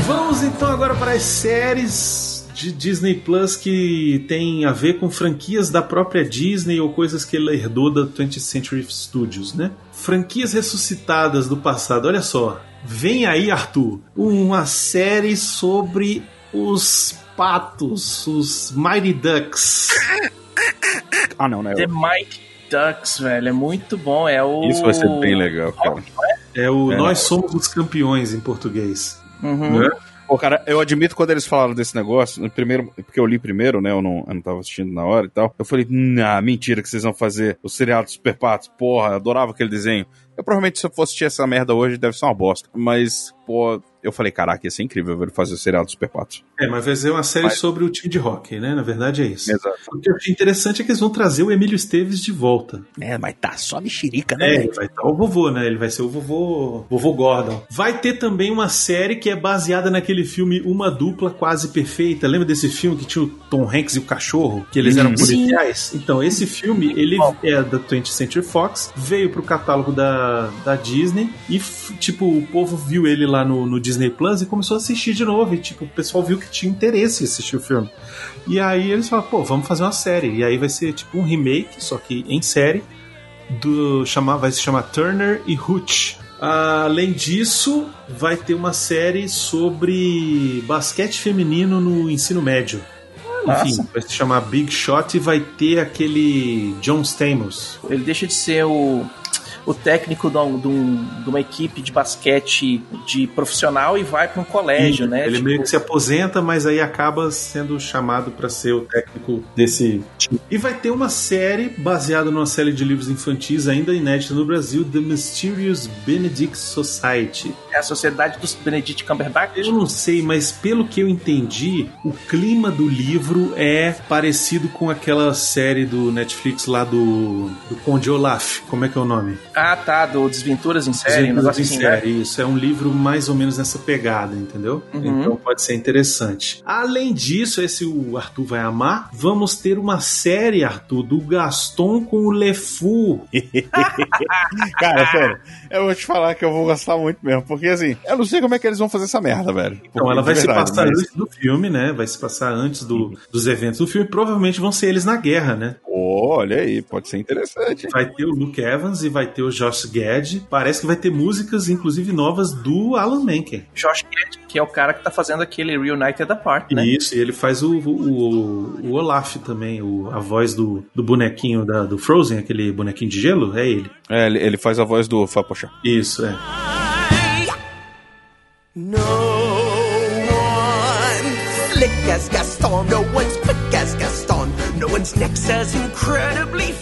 Vamos então agora para as séries de Disney Plus que tem a ver com franquias da própria Disney ou coisas que ela herdou da 20th Century Studios, né? Franquias ressuscitadas do passado. Olha só, vem aí, Arthur, uma série sobre os patos, os Mighty Ducks. Ah, não, né? The Mighty Ducks, velho, é muito bom. É o. Isso vai ser bem legal, cara. É o É. Nós Somos os Campeões em português. Uhum. Né? Pô, cara, eu admito quando eles falaram desse negócio, no primeiro, porque eu li primeiro, né? Eu não, eu não tava assistindo na hora e tal. Eu falei, nah, mentira que vocês vão fazer o seriado dos Super Patos. Porra, eu adorava aquele desenho. Eu provavelmente, se eu fosse assistir essa merda hoje, deve ser uma bosta. Mas, pô, eu falei, caraca, ia ser incrível ver ele fazer o seriado dos Super Patos. É, mas vai ser uma série Mas- sobre o time de hockey, né? Na verdade é isso. Exato. O que eu achei interessante é que eles vão trazer o Emílio Esteves de volta. É, mas tá só mexerica, É, ele vai estar o vovô, né? Ele vai ser o vovô, vovô Gordon. Vai ter também uma série que é baseada naquele filme Uma Dupla Quase Perfeita. Lembra desse filme que tinha o Tom Hanks e o cachorro? Que eles eram policiais? Então, esse filme, ele é da 20th Century Fox, veio pro catálogo da, da Disney e, tipo, o povo viu ele lá no, no Disney Plus e começou a assistir de novo. E, tipo, o pessoal viu que tinha interesse em assistir o filme. E aí eles falaram, pô, vamos fazer uma série. E aí vai ser, tipo, um remake, só que em série do chamar vai se chamar Turner e Hooch. Além disso, vai ter uma série sobre basquete feminino no ensino médio. Enfim, Nossa. vai se chamar Big Shot e vai ter aquele John Stamos. Ele deixa de ser o, o técnico de, um- de um- de uma equipe de basquete de profissional e vai para um colégio, né? Ele Tipo, meio que se aposenta, mas aí acaba sendo chamado para ser o técnico desse time. E vai ter uma série baseada numa série de livros infantis ainda inédita no Brasil, The Mysterious Benedict Society. É a sociedade dos Benedict Cumberbatch. Eu não sei, mas pelo que eu entendi, o clima do livro é parecido com aquela série do Netflix lá do, do Conde Olaf. Como é que é o nome? Ah, tá, do Desventuras em Série, Desventuras em assim, né? série, isso. É um livro mais ou menos nessa pegada, entendeu? Uhum. Então pode ser interessante. Além disso, esse o Arthur vai amar, vamos ter uma série, Arthur, do Gaston com o LeFou. Cara, sério, eu vou te falar que eu vou gostar muito mesmo, porque assim, eu não sei como é que eles vão fazer essa merda, velho. Então, Porque, ela vai de se verdade, passar mas- antes do filme, né? Vai se passar antes do- dos eventos do filme. Provavelmente vão ser eles na guerra, né? Olha aí, pode ser interessante. Vai ter o Luke Evans e vai ter o Josh Gad. Parece que vai ter músicas, inclusive novas, do Alan Menken. Josh Gad, que é o cara que tá fazendo aquele Reunited Apart, né? Isso, e ele faz o, o, o Olaf também, o, a voz do, do bonequinho da, do Frozen, aquele bonequinho de gelo, é ele. É, ele, ele faz a voz do Fapochá. Isso, é. No one slick as Gaston, no one's quick as Gaston, no one's next as incredibly.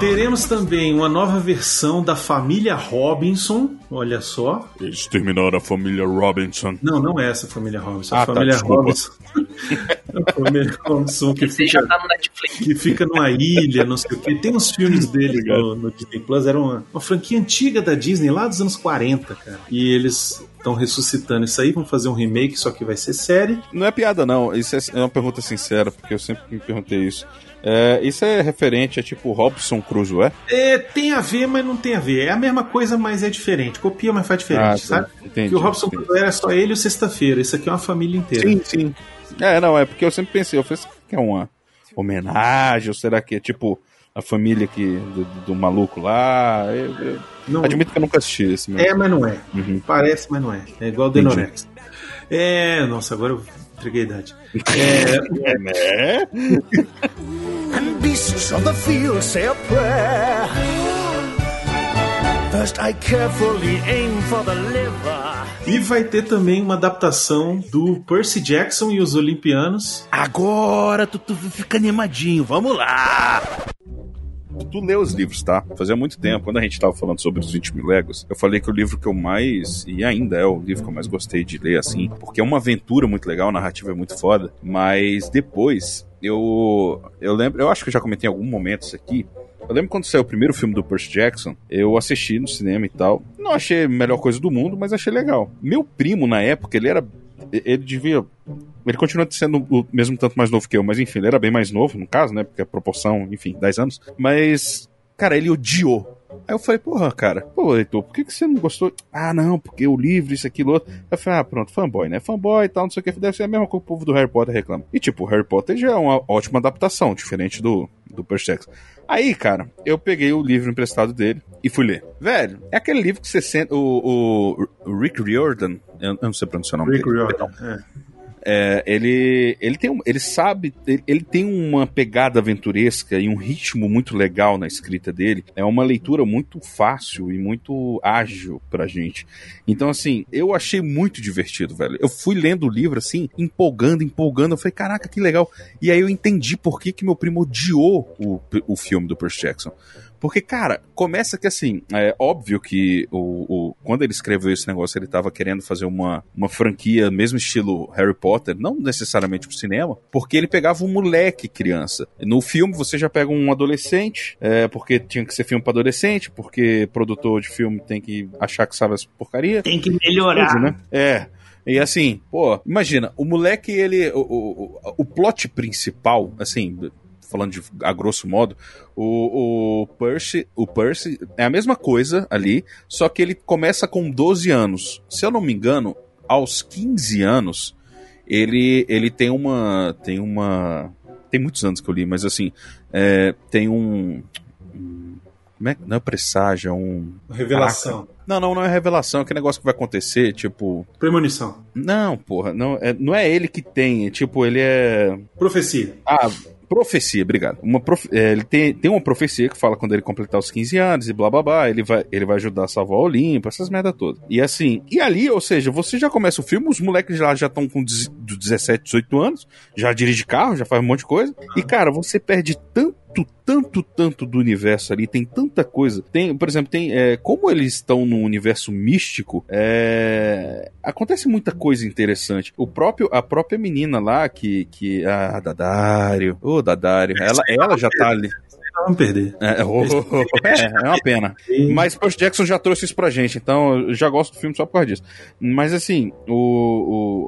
Teremos também uma nova versão da família Robinson, olha só. Exterminar a família Robinson. Não, não é essa família Robinson, Ah, a tá, família desculpa. Robinson. a família Robinson que Esse já fica, tá no Netflix. que fica numa ilha, não sei o que. Tem uns filmes dele no, no Disney Plus, era uma, uma franquia antiga da Disney, lá dos anos 40, cara. E eles estão ressuscitando isso aí, vão fazer um remake, só que vai ser série. Não é piada, não. Isso é uma pergunta sincera, porque eu sempre me perguntei isso. É, isso é referente a tipo Robson Crusoe? É, tem a ver, mas não tem a ver. É a mesma coisa, mas é diferente. Copia, mas faz diferente, Ah, tá. sabe? Entendi, Que o Robson entendi. Crusoe era só ele e o Sexta-feira. Isso aqui é uma família inteira. Sim, sim. É, não, é porque eu sempre pensei, eu falei, será que é uma homenagem, ou será que é tipo a família que, do, do maluco lá? Eu, eu Não, admito que eu nunca assisti esse mesmo. é, mas não é. Uhum. Parece, mas não é. É igual o. Denorex. É, nossa, agora eu Entreguei a idade. É, né? And beasts of the field say a prayer. First I carefully aim for the liver. E vai ter também uma adaptação do Percy Jackson e os Olimpianos. Agora tu, tu fica animadinho, vamos lá! Tu lê os livros, tá? Fazia muito tempo, quando a gente tava falando sobre os 20 mil legos, eu falei que o livro que eu mais, e ainda é o livro que eu mais gostei de ler, assim, porque é uma aventura muito legal, a narrativa é muito foda, mas depois, eu, eu lembro, eu acho que eu já comentei em algum momento isso aqui, eu lembro quando saiu o primeiro filme do Percy Jackson, eu assisti no cinema e tal. Não achei a melhor coisa do mundo, mas achei legal. Meu primo, na época, ele era. Ele devia. Ele continua sendo o mesmo tanto mais novo que eu, mas enfim, ele era bem mais novo, no caso, né? Porque a proporção, enfim, 10 anos. Mas, cara, ele odiou. Aí eu falei, porra, cara, pô, Heitor, por que, que você não gostou? Ah, não, porque o livro, isso, aquilo, outro. Eu falei, ah, pronto, fanboy, né? Fanboy e tal, não sei o que, deve ser a mesma coisa que o povo do Harry Potter reclama. E tipo, o Harry Potter já é uma ótima adaptação, diferente do, do Jackson. Aí, cara, eu peguei o livro emprestado dele e fui ler. Velho, é aquele livro que você sente. O, o, o Rick Riordan, eu, eu não sei pronunciar o nome Rick dele. Riordan. É. É, ele, ele, tem, um- ele sabe, ele, ele tem uma pegada aventuresca e um ritmo muito legal na escrita dele. É uma leitura muito fácil e muito ágil pra gente. Então, assim, eu achei muito divertido, velho. Eu fui lendo o livro, assim, empolgando, empolgando. Eu falei, caraca, que legal. E aí eu entendi por que, que meu primo odiou o, o filme do Percy Jackson. Porque, cara, começa que assim, é óbvio que o, o- quando ele escreveu esse negócio, ele tava querendo fazer uma, uma franquia, mesmo estilo Harry Potter, não necessariamente pro cinema, porque ele pegava um moleque criança. No filme você já pega um adolescente, é, porque tinha que ser filme pra adolescente, porque produtor de filme tem que achar que sabe essa porcaria. Tem que melhorar. Tudo, né? É. E assim, pô, imagina, o moleque, ele. O, o, o- o plot principal, assim, falando de, a grosso modo, o, o Percy, o Percy é a mesma coisa ali, só que ele começa com 12 anos. Se eu não me engano, aos 15 anos, ele, ele tem uma. Tem uma. Tem muitos anos que eu li, mas assim, é, tem um. Como é que. Não é presságio, é um. Revelação. Não, não, não é revelação, é aquele negócio que vai acontecer, tipo. Premonição. Não, porra, não é, não é ele que tem, é, tipo, ele é. Profecia. Ah, profecia, obrigado. Uma é, ele tem, tem uma profecia que fala quando ele completar os 15 anos e blá blá blá, ele vai, ele vai ajudar a salvar o Olimpo, essas merda todas. E assim, e ali, ou seja, você já começa o filme, os moleques lá já estão com dez- do 17, 18 anos, já dirige carro, já faz um monte de coisa. E cara, você perde tanto tanto, tanto do universo ali, tem tanta coisa. Tem, por exemplo, tem é, como eles estão num universo místico, é, acontece muita coisa interessante. O próprio, a própria menina lá que que a Dadário, ô Dadário, ela, ela já tá ali. Vamos perder. É, oh, é, é uma pena. Mas Percy Jackson já trouxe isso pra gente, então eu já gosto do filme só por causa disso. Mas assim, o,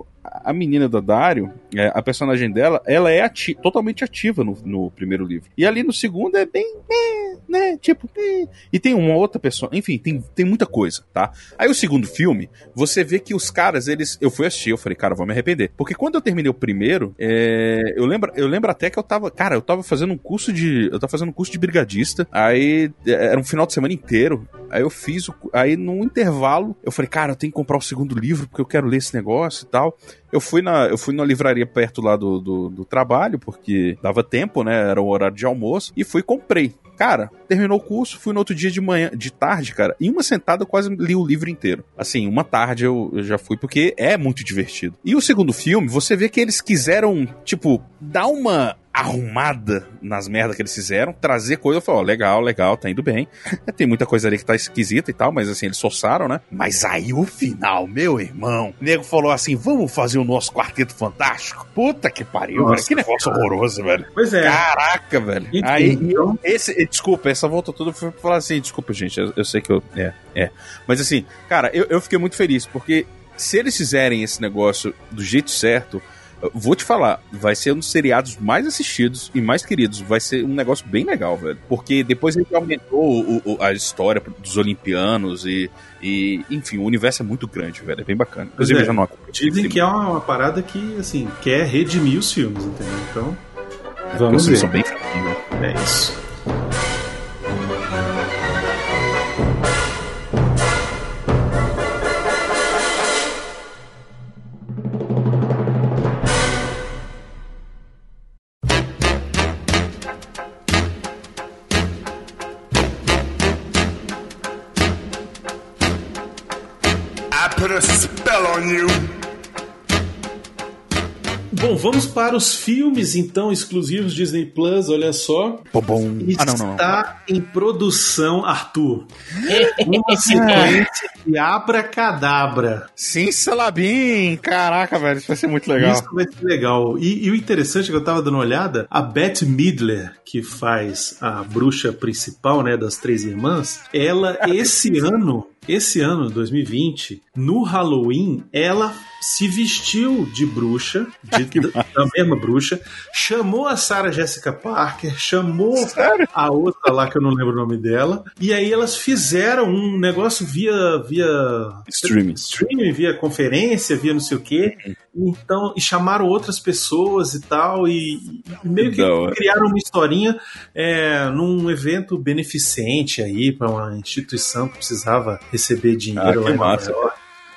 o- a menina da Dario, é, a personagem dela, ela é ati- totalmente ativa no, no primeiro livro. E ali no segundo é bem, né, né, tipo, né. e tem uma outra pessoa, enfim, tem, tem muita coisa, tá? Aí o segundo filme, você vê que os caras, eles, eu fui assistir, eu falei, cara, vou me arrepender. Porque quando eu terminei o primeiro, é, eu lembro, eu lembro até que eu tava, cara, eu tava fazendo um curso de, eu tava fazendo um curso de brigadista, aí é, era um final de semana inteiro, aí eu fiz, o, aí num intervalo, eu falei, cara, eu tenho que comprar o segundo livro porque eu quero ler esse negócio e tal. Eu fui na, eu fui numa livraria perto lá do, do, do trabalho, porque dava tempo, né? Era o horário de almoço, e fui e comprei. Cara, terminou o curso, fui no outro dia de manhã, de tarde, cara. Em uma sentada eu quase li o livro inteiro. Assim, uma tarde eu, eu já fui, porque é muito divertido. E o segundo filme, você vê que eles quiseram, tipo, dar uma arrumada nas merdas que eles fizeram, trazer coisa, eu falei, ó, legal, legal, tá indo bem. Tem muita coisa ali que tá esquisita e tal, mas assim, eles forçaram, né? Mas aí o final, meu irmão, o nego falou assim, vamos fazer o nosso quarteto fantástico? Puta que pariu, Nossa, velho, que negócio cara. horroroso, velho. Pois é. Caraca, velho. Enfim, aí, então- esse, desculpa, essa volta toda foi falar assim, desculpa, gente, eu, eu sei que eu, é, é. Mas assim, cara, eu, eu fiquei muito feliz, porque se eles fizerem esse negócio do jeito certo, eu vou te falar, vai ser um dos seriados mais assistidos e mais queridos. Vai ser um negócio bem legal, velho. Porque depois ele aumentou o- o- a história dos olimpianos e, e, enfim, o universo é muito grande, velho. É bem bacana. Inclusive, é. eu já não Dizem que é uma, uma parada que, assim, quer redimir os filmes, entendeu? Então, vamos ver. são bem fraquinhos. né? É isso. Vamos para os filmes então exclusivos Disney Plus, olha só. Bom. Está Ah, não, não, não. em produção, Arthur. Uma sequência de abracadabra. Sim, Salabim! Caraca, velho, isso vai ser muito legal. Isso vai ser legal. E, e o interessante é que eu tava dando uma olhada, a Beth Midler, que faz a bruxa principal, né, das três irmãs, ela esse ano, esse ano, 2020, no Halloween, ela se vestiu de bruxa, de- da, mesma bruxa, chamou a Sarah Jessica Parker, chamou a outra lá que eu não lembro o nome dela, e aí elas fizeram um negócio via via Streaming. streaming, via conferência, via não sei o quê. Então, e chamaram outras pessoas e tal, e, e meio que hora. criaram uma historinha é, num evento beneficente aí para uma instituição que precisava receber dinheiro Ah, lá em Nova massa.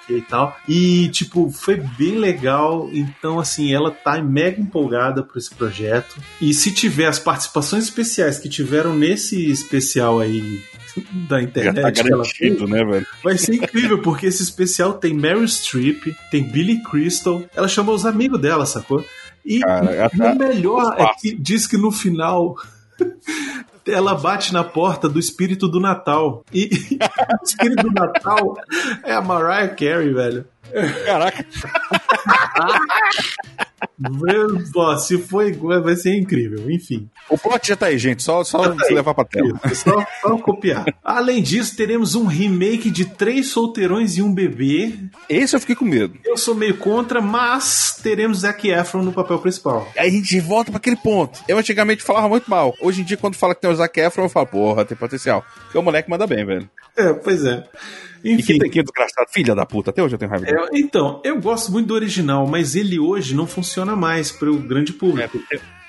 E tal. E, tipo, foi bem legal. Então, assim, ela tá mega empolgada por esse projeto. E se tiver as participações especiais que tiveram nesse especial aí da Já internet, tá garantido, né, velho? Vai ser incrível, porque esse especial tem Meryl Streep, tem Billy Crystal. Ela chamou os amigos dela, sacou? E, Cara, ela tá- o melhor é que diz que no final ela bate na porta do espírito do Natal. E, e o espírito do Natal é a Mariah Carey, velho. Caraca. Pô, se for igual, vai ser incrível. Enfim. O plot já tá aí, gente. Só, só tá levar pra tela. Isso, só, só copiar. Além disso, teremos um remake de Três Solteirões e um Bebê. Esse eu fiquei com medo. Eu sou meio contra, mas teremos Zac Efron no papel principal. Aí a gente volta pra aquele ponto. Eu antigamente falava muito mal. Hoje em dia, quando fala que tem o Zac Efron, eu falo, porra, tem potencial. Porque o moleque manda bem, velho. É, pois é. E Enfim. que, tem que desgraçado. Filha da puta. Até hoje eu tenho raiva. É, então, eu gosto muito do original, mas ele hoje não funciona mais para o grande público.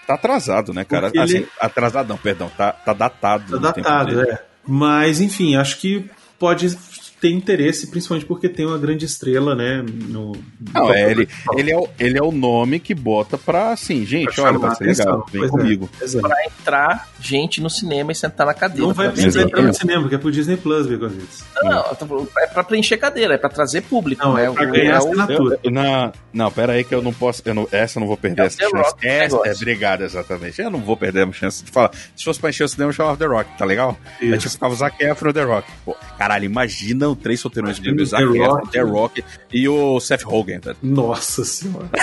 Tá atrasado, né, cara? Porque Assim, ele- atrasado não, perdão. Tá, tá datado. Tá datado, é. Mas, enfim, acho que pode ter interesse, principalmente porque tem uma grande estrela, né? No, Não, é, ele, ele, é o, ele é o nome que bota pra, assim, gente, Pra olha, vai ser atenção, legal, vem é. comigo. Exato. Pra entrar gente no cinema e sentar na cadeira. Não vai precisar entrar no cinema, porque é pro Disney Plus, Beconzitos. Não, não, é pra preencher cadeira, é pra trazer público. Não, é né? pra O- ganhar é assinatura. Eu- não, não, pera aí que eu não posso. Eu não, essa eu não vou perder É essa chance. Rock Essa, é, obrigado, exatamente. Eu não vou perder a chance de falar. Se fosse pra encher o cinema, eu chamava The Rock, tá legal? Isso. É tipo, ficava o Zac Efron The Rock. Pô, caralho, imagina o três solteirões de Zac The Efron, Rock. The Rock e o Seth Rogen. Tá? Nossa senhora.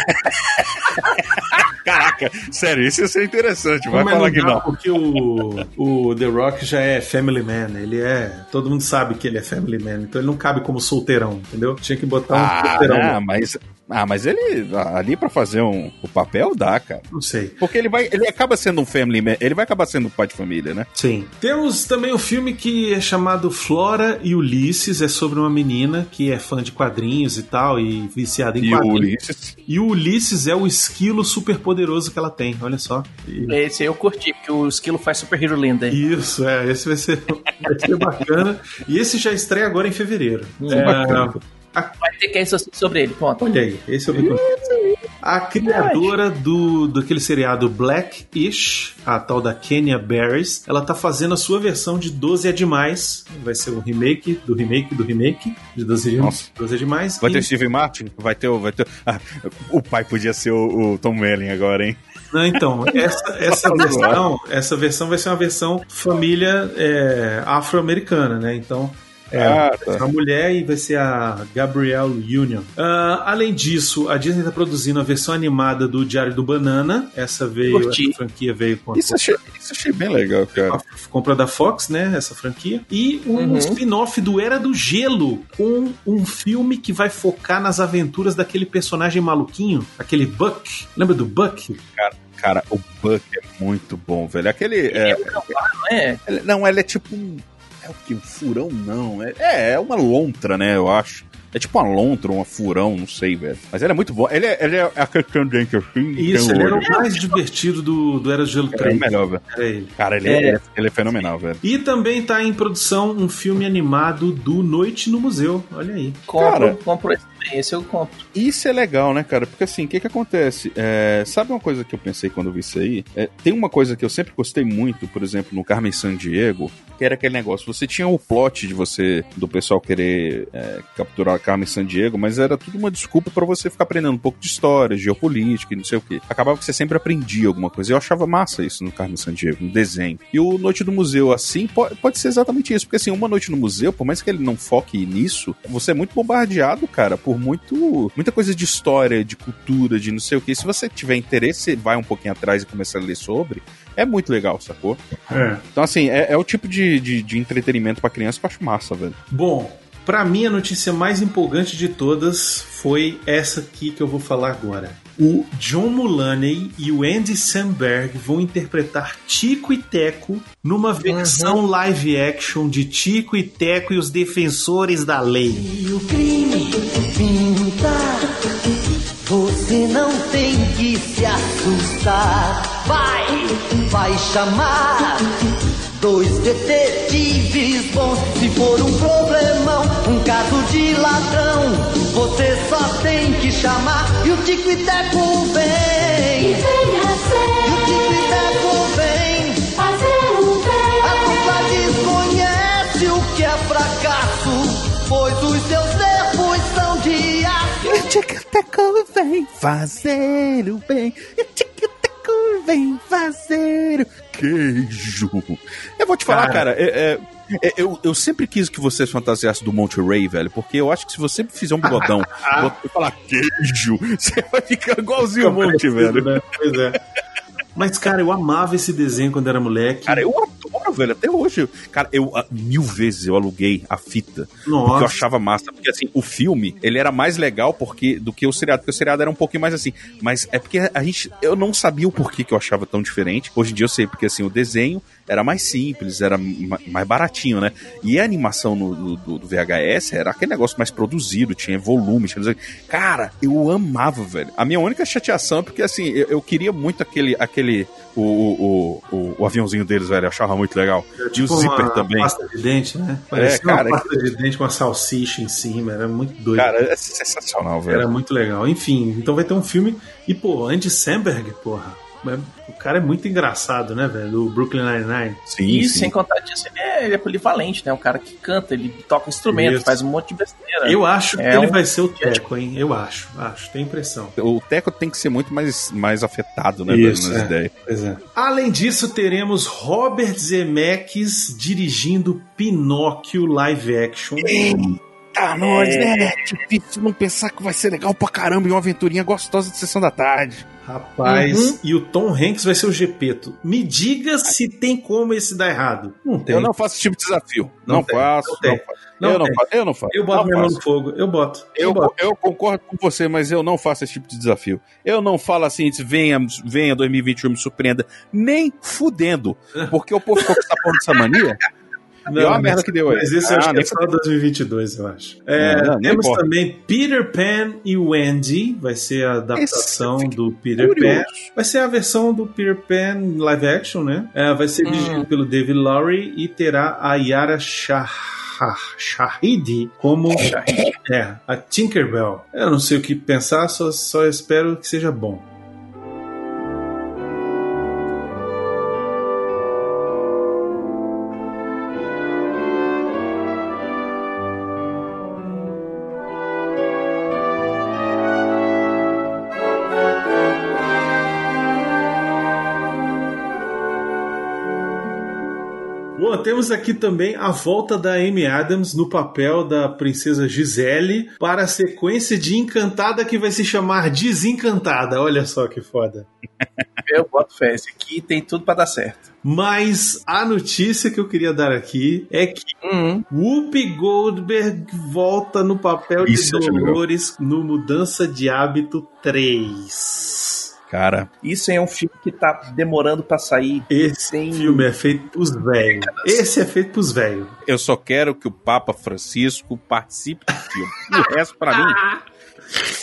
Caraca, sério, isso ia ser interessante. Vai Mas falar não que não. Porque o, o The Rock já é family man. Ele é. Todo mundo sabe que ele é family man. Então ele não cabe como solteirão, entendeu? Tinha que botar um Ah, solteirão. não, mas, ah, mas ele ali pra fazer um, o papel dá, cara. Não sei. Porque ele vai, ele acaba sendo um family man, ele vai acabar sendo um pai de família, né? Sim. Temos também um filme que é chamado Flora e Ulisses. É sobre uma menina que é fã de quadrinhos e tal, e viciada em E o quadrinhos. Ulisses. E o Ulisses é o esquilo super poderoso que ela tem, olha só. E- Esse aí eu curti, porque o esquilo faz Super Hero Linda. aí. Isso, é, esse vai ser, vai ser bacana. E esse já estreia agora em fevereiro. É, bacana. Vai ter que assistir sobre ele, ponto. olha aí, esse é o Bico. A criadora do daquele seriado Black-ish, a tal da Kenya Barris, ela tá fazendo a sua versão de 12 é Demais. Vai ser um remake do remake do remake de 12 é, Nossa. 12 é Demais. Vai E- ter Steve Martin? Vai ter o. Vai ter... Ah, o pai podia ser o, o Tom Welling agora, hein? Não, então, essa, essa versão, essa versão vai ser uma versão família é, afro-americana, né? Então, é, Ah, tá. uma mulher e vai ser a Gabrielle Union. Ah, além disso, a Disney está produzindo a versão animada do Diário do Banana. Essa veio, Curti. essa franquia veio com a, Isso achei, isso achei bem legal, cara. a compra da Fox, né? Essa franquia. E um Uhum. spin-off do Era do Gelo, com um filme que vai focar nas aventuras daquele personagem maluquinho, aquele Buck. Lembra do Buck? Cara, cara, o Buck é muito bom, velho. Aquele. É, Não é? ele- não, ele é tipo um. É o que? Um furão, não. É, é, é uma lontra, né? Eu acho. É tipo uma lontra, uma furão, não sei, velho. Mas ele é muito bom. Ele é, ele é aquele que tem dente assim. Isso, tem ele era o mais divertido do, do Era do Gelo É 3. o melhor, velho. Era ele. Cara, ele é, ele é- ele é fenomenal, velho. E também tá em produção um filme animado do Noite no Museu. Olha aí. Compro, Cara. compro esse esse eu compro. Isso é legal, né, cara? Porque assim, o que que acontece? É, sabe uma coisa que eu pensei quando eu vi isso aí? É, tem uma coisa que eu sempre gostei muito, por exemplo, no Carmen San Diego, que era aquele negócio. Você tinha o plot de você, do pessoal querer é, capturar a Carmen San Diego, mas era tudo uma desculpa pra você ficar aprendendo um pouco de história, geopolítica e não sei o quê. Acabava que você sempre aprendia alguma coisa. Eu achava massa isso no Carmen San Diego, no desenho. E o Noite do Museu, assim, pode, pode ser exatamente isso. Porque assim, uma noite no museu, por mais que ele não foque nisso, você é muito bombardeado, cara, por muito muita coisa de história, de cultura, de não sei o que. Se você tiver interesse, vai um pouquinho atrás e começa a ler sobre. É muito legal, sacou? É. Então, assim, é, é o tipo de, de, de entretenimento pra criança que eu acho massa, velho. Bom, pra mim a notícia mais empolgante de todas foi essa aqui que eu vou falar agora. O John Mulaney e o Andy Samberg vão interpretar Tico e Teco numa versão live action de Tico e Teco e os Defensores da Lei. E o crime pintar, você não tem que se assustar. Vai, vai chamar dois detetives bons. Se for um problemão, um caso de ladrão, você só tem que chamar. E o Tico e Teco vem. E o Tico e Teco vem. Fazer o bem. A dupla desconhece o que é fracasso, pois os seus nervos são de aço. E o Tico-Teco vem fazer o bem. E o Tico-Teco vem fazer queijo. Eu vou te falar, cara, Cara. é- é- é- eu, eu sempre quis que vocês fantasiassem do Monte Ray, velho, porque eu acho que se você fizer um bigodão e falar queijo, você vai ficar igualzinho o Monte, velho. Né? Pois é. Mas, cara, eu amava esse desenho quando era moleque. Cara, eu adoro, velho, até hoje. Cara, eu ah, mil vezes eu aluguei a fita. Nossa. Porque eu achava massa. Porque assim, o filme, ele era mais legal porque, do que o seriado, porque o seriado era um pouquinho mais assim. Mas é porque a gente. Eu não sabia o porquê que eu achava tão diferente. Hoje em dia eu sei, porque assim, o desenho era mais simples, era ma- mais baratinho, né? E a animação no, no- do, do VHS era aquele negócio mais produzido, tinha volume, tinha. Cara, eu amava, velho. A minha única chateação é porque assim, eu, eu queria muito aquele. aquele o, o, o, o aviãozinho deles, velho. Eu achava muito legal. e o Tipo zíper uma também. pasta de dente, né? Parecia cara, uma pasta de dente com uma salsicha em cima, era muito doido. Cara, é sensacional, velho. Era muito legal. Enfim, então vai ter um filme. E, pô, Andy Samberg, porra. é- cara é muito engraçado, né, velho? Do Brooklyn Nine-Nine. Sim, E sem contar disso, ele é, ele é polivalente, né? Um cara que canta, ele toca instrumento, Isso. faz um monte de besteira. Eu acho que É ele um- vai ser o Teco, hein? Eu acho, acho, tenho impressão. O Teco tem que ser muito mais, mais afetado, né, Isso, nas é. ideias. Pois é. Além disso, teremos Robert Zemeckis dirigindo Pinóquio live action. Ah, nós, né? É difícil não pensar que vai ser legal pra caramba e uma aventurinha gostosa de sessão da tarde. Rapaz, Uhum. e o Tom Hanks vai ser o Gepeto. Me diga se tem como esse dar errado. Não tem. Eu não faço esse tipo de desafio. Não Não, tem, faço. não. Não faço. Não eu, não faço eu não faço. Eu boto não minha mão no fogo. Eu boto. Eu, Eu, boto. eu concordo com você, mas eu não faço esse tipo de desafio. Eu não falo assim, venha, venha 2021 me surpreenda, nem fudendo. Porque o povo ficou com essa porra dessa mania. Deu uma merda que deu aí. Mas esse eu Ah, acho que é só 2022, eu acho. É, Não, não, temos importa. também Peter Pan e Wendy. Vai ser a adaptação Esse do Peter curioso. Pan. Vai ser a versão do Peter Pan live action, né? É, vai ser dirigido pelo David Lowry e terá a Yara Shah. Shahidi como é, a Tinkerbell. Eu não sei o que pensar, só, só espero que seja bom. Temos aqui também a volta da Amy Adams no papel da princesa Gisele para a sequência de Encantada que vai se chamar Desencantada. Olha só que foda. Eu boto fé. Esse aqui tem tudo pra dar certo. Mas a notícia que eu queria dar aqui é que Uhum. Whoopi Goldberg volta no papel Isso de. Dolores no Mudança de Hábito 3. Cara, Isso aí é um filme que tá demorando pra sair. Esse Tem- filme é feito pros velhos. Esse é feito pros velhos. eu só quero que o Papa Francisco participe do filme. O resto, pra mim,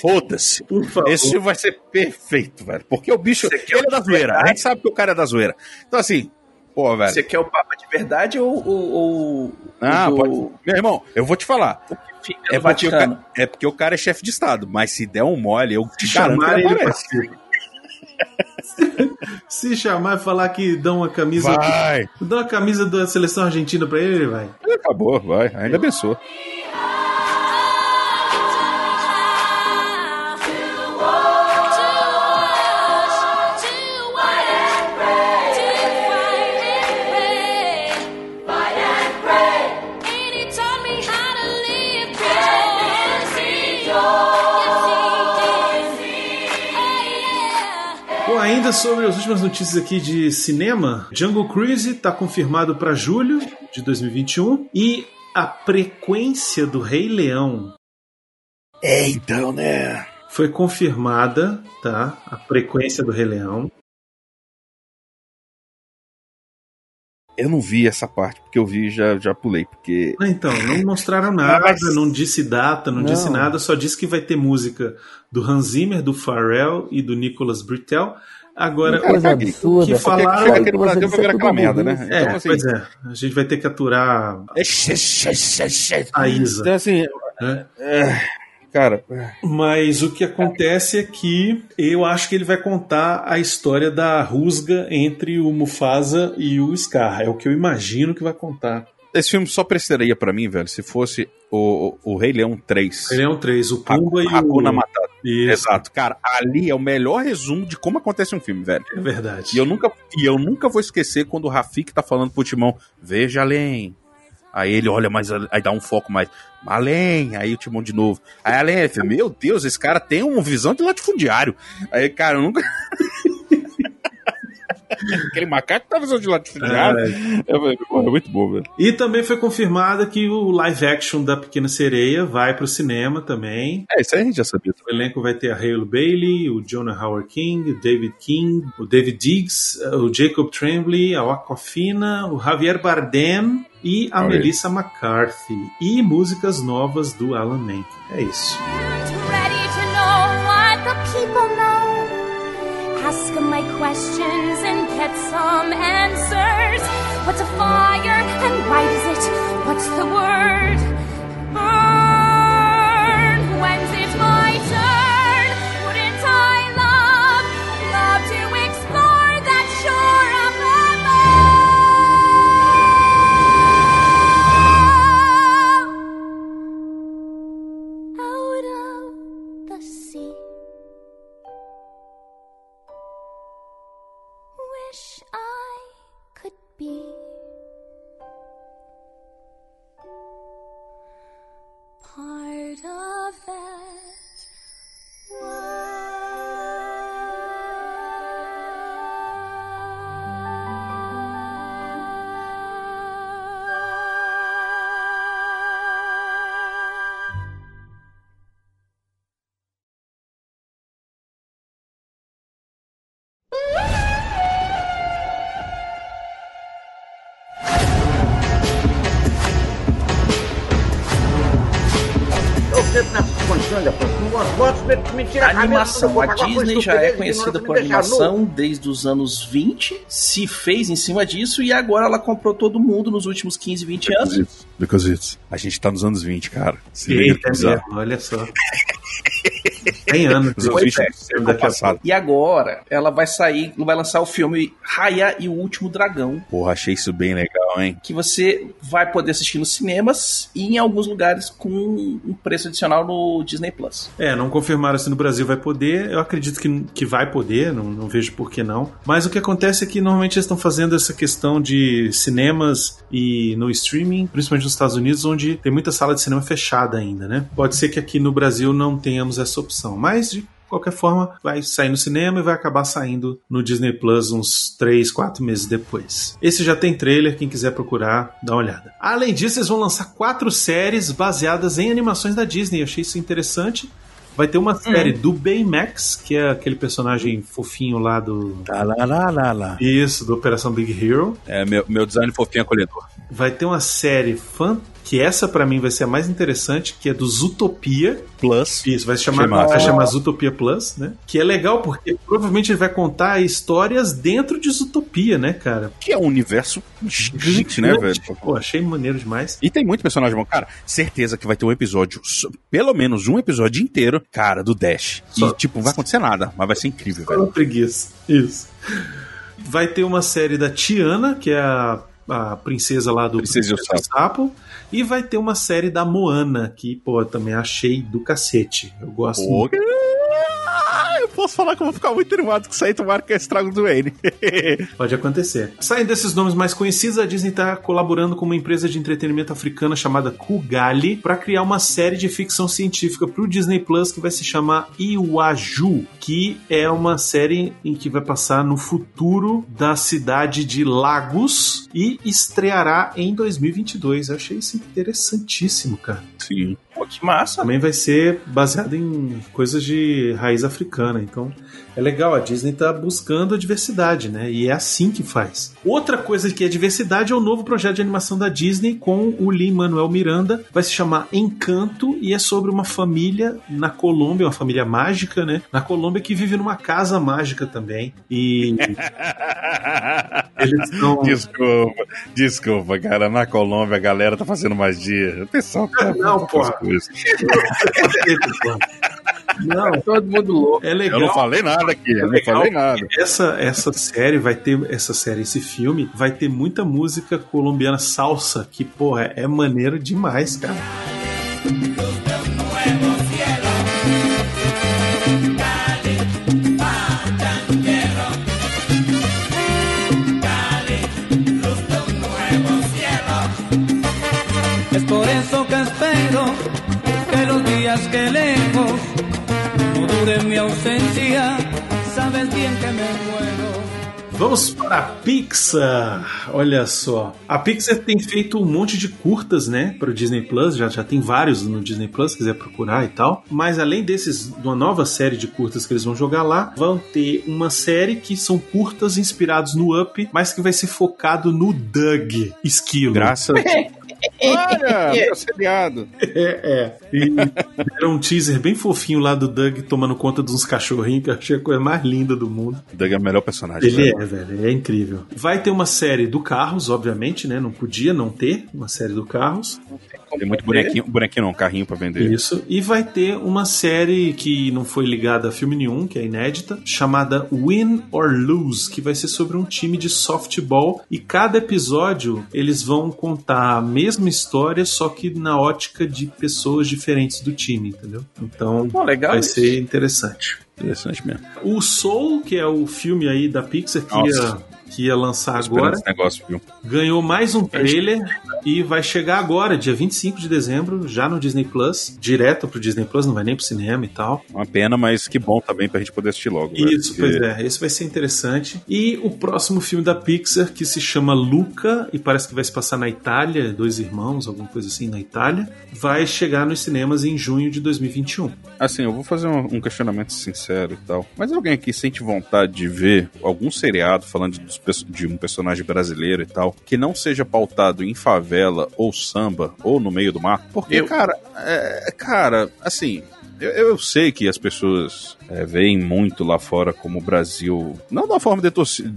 foda-se. Esse filme vai ser perfeito, velho. Porque o bicho, ele é da zoeira. A gente sabe que o cara é da zoeira. Então, assim, Pô, velho. Você quer o Papa de verdade ou, ou, ou Ah, o do- pode. Meu irmão, eu vou te falar. É porque, cara, é porque o cara é chefe de Estado, mas se der um mole, eu te garanto que chamar ele ele aparece. ser. Se chamar e falar que dão uma camisa. Vai. Dá uma camisa da seleção argentina pra ele, ele vai. Acabou, vai. Ainda abençoa. Ainda sobre as últimas notícias aqui de cinema, Jungle Cruise tá confirmado pra julho de 2021 e a frequência do Rei Leão É, então, né? foi confirmada, tá? A frequência do Rei Leão. Eu não vi essa parte, porque eu vi e já, já pulei, porque. Ah, Então, não mostraram nada, Mas- não disse data, não, Não. disse nada, só disse que vai ter música do Hans Zimmer, do Pharrell e do Nicholas Britell. Agora, Coisa o absurda. que falaram... chega aqui no Brasil vai virar aquela merda, né? É, Então, assim- pois é. A gente vai ter que aturar a Isa. Então, assim. né? é, Cara, Mas o que acontece é que eu acho que ele vai contar a história da rusga entre o Mufasa e o Scar. É o que eu imagino que vai contar. esse filme só prestaria pra mim, velho, se fosse o, o, o Rei Leão 3. Rei Leão 3, o Pumba e o- Hakuna Matata. Isso. Exato. Cara, ali é o melhor resumo de como acontece um filme, velho. É verdade. E eu nunca, e eu nunca vou esquecer quando o Rafik tá falando pro Timão, veja além. Aí ele olha mais, aí dá um foco mais, além. Aí o Timão de novo. Aí além, fala, meu Deus, esse cara tem uma visão de latifundiário. Aí, cara, eu nunca. Aquele macaco tá visão de latifundiário. É, pô, é muito bom, velho. E também foi confirmada que o live action da Pequena Sereia vai pro cinema também. É, isso aí a gente já sabia. O elenco vai ter a Hale Bailey, o Jonah Howard King, o David King, o David Diggs, o Jacob Tremblay, a Aquafina, o Javier Bardem e a Olha. Melissa McCarthy. E músicas novas do Alan Menken. É isso. Ready to know what the people know. Ask my questions and get some answers. What's a fire and why does it? What's the word? Burn. Animação, a Disney já é conhecida por animação desde os anos 20, se fez em cima disso e agora ela comprou todo mundo nos últimos 15, 20 anos. Because it's. A gente tá nos anos 20, cara. Se Eita, mesmo, olha só. Tem anos. Os anos 20 é século Daqui a passado. E agora ela vai sair, vai lançar o filme Raya e o Último Dragão, Porra, achei isso bem legal, hein? que você vai poder assistir nos cinemas e em alguns lugares com um preço adicional no Disney Plus. É, não confirmaram se no Brasil vai poder. Eu acredito que, que vai poder, não, não vejo por que não. Mas o que acontece é que normalmente eles estão fazendo essa questão de cinemas e no streaming, principalmente nos Estados Unidos, onde tem muita sala de cinema fechada ainda, né? Pode ser que aqui no Brasil não tenhamos essa opção, mas de qualquer forma vai sair no cinema e vai acabar saindo no Disney Plus uns 3, 4 meses depois. Esse já tem trailer, quem quiser procurar, dá uma olhada. Além disso, eles vão lançar quatro séries baseadas em animações da Disney. Eu achei isso interessante. Vai ter uma série do Baymax, que é aquele personagem fofinho lá do. Tá lá, lá, lá, lá. Isso, do Operação Big Hero. É, meu, meu design fofinho acolhedor. Vai ter uma série fã que essa pra mim vai ser a mais interessante, que é do Zootopia. Plus. Isso, vai se chamar, massa. vai chamar Zootopia Plus, né? Que é legal porque provavelmente ele vai contar histórias dentro de Zootopia, né, cara? Que é um universo gigante, né, velho? Pô, achei maneiro demais. E tem muito personagem bom. Cara, certeza que vai ter um episódio, só- pelo menos um episódio inteiro, cara, do Dash. Só- E, tipo, não vai acontecer nada, mas vai ser incrível, Fala velho. preguiça. Isso. Vai ter uma série da Tiana, que é a, a princesa lá do Princesa e o Príncipe Sapo. E vai ter uma série da Moana, que, pô, também achei do cacete. Eu gosto Pô, muito. Eu posso falar que eu vou ficar muito animado com isso aí, tomara que é estrago do Wayne. Pode acontecer. Saindo desses nomes mais conhecidos, a Disney está colaborando com uma empresa de entretenimento africana chamada Kugali para criar uma série de ficção científica para o Disney Plus que vai se chamar Iwaju, que é uma série em que vai passar no futuro da cidade de Lagos e estreará em 2022. Eu achei isso interessantíssimo, cara. Sim. Pô, que massa. Também vai ser baseado em coisas de raiz africana. Então é legal, a Disney tá buscando a diversidade, né? E é assim que faz. Outra coisa que é diversidade é o novo projeto de animação da Disney com o Lin-Manuel Miranda. Vai se chamar Encanto e é sobre uma família na Colômbia, uma família mágica, né? Na Colômbia que vive numa casa mágica também. E eles são. Desculpa, desculpa, cara. Na Colômbia a galera tá fazendo magia. O pessoal tá Não, porra. Não, Todo mundo louco. é legal. Eu não falei nada aqui, eu não falei nada. Essa, essa série vai ter. Essa série, esse filme, vai ter muita música colombiana salsa, que, porra, é maneiro demais, cara. Es por eso que espero que los días que lejos Vamos para a Pixar. Olha só. A Pixar tem feito um monte de curtas, né? Para o Disney Plus. Já, já tem vários no Disney Plus, se quiser procurar e tal. Mas além desses, de uma nova série de curtas que eles vão jogar lá, vão ter uma série que são curtas inspirados no Up, mas que vai ser focado no Doug Esquilo. Graças. Olha, meu seriado. É, é. E era um teaser bem fofinho lá do Doug tomando conta de uns cachorrinhos, que eu achei a coisa mais linda do mundo. Doug é o melhor personagem. Ele velho. é, velho, ele é incrível. Vai ter uma série do Carros, obviamente, né? Não podia não ter uma série do Carros. Tem muito bonequinho, bonequinho não, carrinho pra vender. Isso. E vai ter uma série que não foi ligada a filme nenhum, que é inédita, chamada Win or Lose, que vai ser sobre um time de softball. E cada episódio eles vão contar a mesma história, só que na ótica de pessoas diferentes do time, entendeu? Então Pô, legal vai isso. ser interessante. Interessante mesmo. O Soul, que é o filme aí da Pixar que, Nossa. Que ia lançar agora, negócio, ganhou mais um trailer e vai chegar agora, dia 25 de dezembro, já no Disney Plus, direto pro Disney Plus, não vai nem pro cinema e tal. Uma pena, mas que bom também pra gente poder assistir logo. Isso, porque- pois é, esse vai ser interessante. E o próximo filme da Pixar, que se chama Luca, e parece que vai se passar na Itália, dois irmãos, alguma coisa assim na Itália, vai chegar nos cinemas em junho de 2021. Assim, eu vou fazer um, um questionamento sincero e tal. Mas alguém aqui sente vontade de ver algum seriado falando dos de um personagem brasileiro e tal, que não seja pautado em favela ou samba ou no meio do mar? Porque, Eu- cara, é, cara, assim. Eu, eu sei que as pessoas é, veem muito lá fora como o Brasil, não de uma forma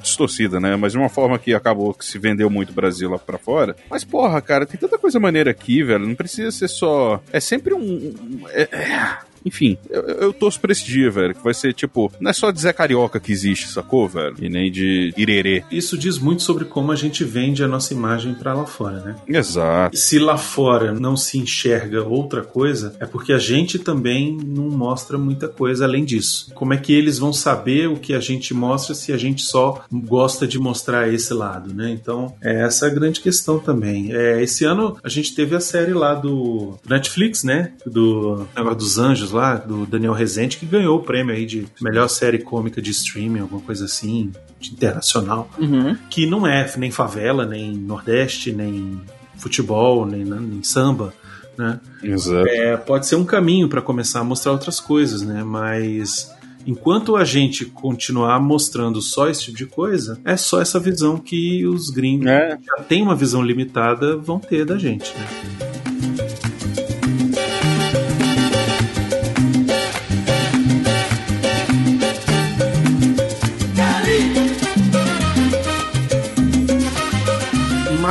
distorcida, né? Mas de uma forma que acabou que se vendeu muito o Brasil lá pra fora. Mas, porra, cara, tem tanta coisa maneira aqui, velho. Não precisa ser só. É sempre um. um- é- é- Enfim, eu, eu torço pra esse dia, velho. Que vai ser tipo. Não é só de Zé Carioca que existe, sacou, velho? E nem de Irerê. Isso diz muito sobre como a gente vende a nossa imagem pra lá fora, né? Exato. Se lá fora não se enxerga outra coisa, é porque a gente também não mostra muita coisa além disso. Como é que eles vão saber o que a gente mostra se a gente só gosta de mostrar esse lado, né? Então, é essa a grande questão também. É, esse ano a gente teve a série lá do Netflix, né? Do negócio dos anjos lá, do Daniel Rezende, que ganhou o prêmio aí de melhor série cômica de streaming, alguma coisa assim, de internacional Uhum. que não é nem favela, nem Nordeste, nem futebol, nem, nem samba, né? Exato. É, pode ser um caminho para começar a mostrar outras coisas, né? Mas Enquanto a gente continuar mostrando só esse tipo de coisa, é só essa visão que os gringos É. que já têm uma visão limitada vão ter da gente, né?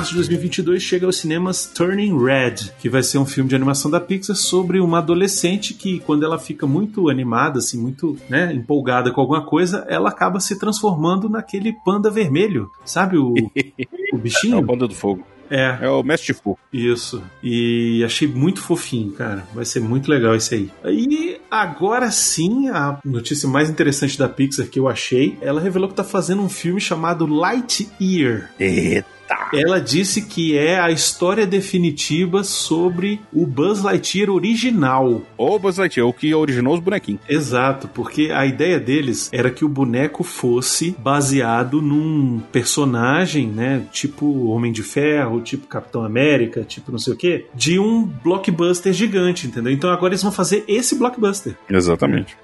Março de 2022 chega aos cinemas Turning Red, que vai ser um filme de animação da Pixar sobre uma adolescente que, quando ela fica muito animada, assim, muito né, empolgada com alguma coisa, ela acaba se transformando naquele panda vermelho, sabe o, o É o bichinho? Panda do Fogo. É, É o Mestre Fu. isso. E achei muito fofinho, cara. Vai ser muito legal esse aí. E agora sim, a notícia mais interessante da Pixar que eu achei, ela revelou que tá fazendo um filme chamado Lightyear. Eita! Ela disse que é a história definitiva sobre o Buzz Lightyear original. Ou Buzz Lightyear, o que originou os bonequinhos. Exato, porque a ideia deles era que o boneco fosse baseado num personagem, né? Tipo Homem de Ferro, tipo Capitão América, tipo não sei o quê, de um blockbuster gigante, entendeu? Então agora eles vão fazer esse blockbuster. Exatamente.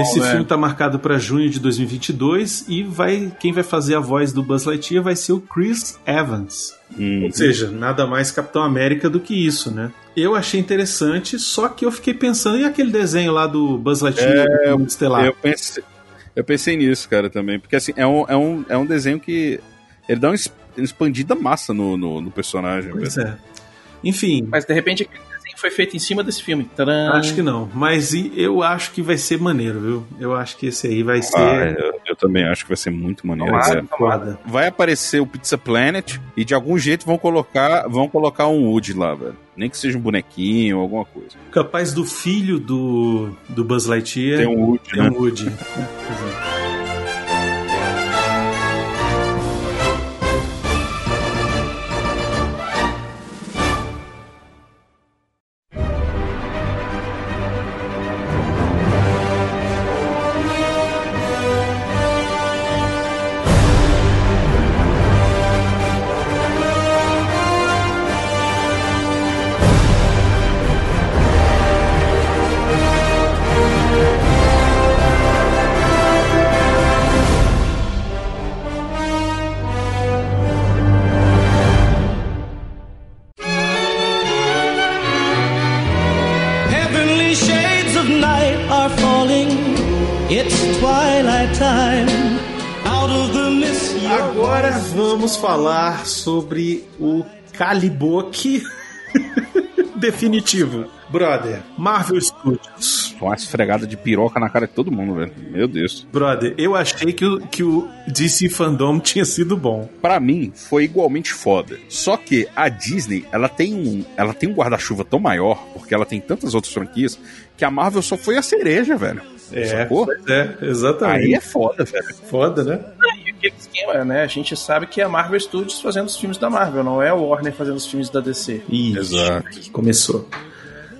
Esse né? filme tá marcado para junho de 2022 e vai quem vai fazer a voz do Buzz Lightyear vai ser o Chris Evans. Hum. Ou seja, nada mais Capitão América do que isso, né? Eu achei interessante, só que eu fiquei pensando e aquele desenho lá do Buzz Lightyear É, do Estelar. Eu pensei, eu pensei nisso, cara, também. Porque assim, é um, é um, é um desenho que. Ele dá uma expandida massa no, no, no personagem. Pois é. Enfim, Mas de repente foi feito em cima desse filme. Tcharam! acho que não. Mas e- eu acho que vai ser maneiro, viu? Eu acho que esse aí vai ser Ah, eu, eu também acho que vai ser muito maneiro. Tomara. é. foda. Vai aparecer o Pizza Planet e de algum jeito vão colocar, vão colocar um Woody lá, velho. Nem que seja um bonequinho ou alguma coisa. Capaz do filho do, do Buzz Lightyear Tem um Woody, tem né? um Woody. É, falar sobre o Caliboque definitivo. Brother, Marvel Studios. Uma esfregada de piroca na cara de todo mundo, velho. Meu Deus. Brother, eu achei que o, que o DC Fandom tinha sido bom. Pra mim, foi igualmente foda. Só que a Disney, ela tem um, ela tem um guarda-chuva tão maior, porque ela tem tantas outras franquias, que a Marvel só foi a cereja, velho. É, Sacou? é, exatamente. Aí é foda, velho. foda, né? E aquele esquema, né? A gente sabe que é a Marvel Studios fazendo os filmes da Marvel, não é o Warner fazendo os filmes da DC. Ih, Exato. começou.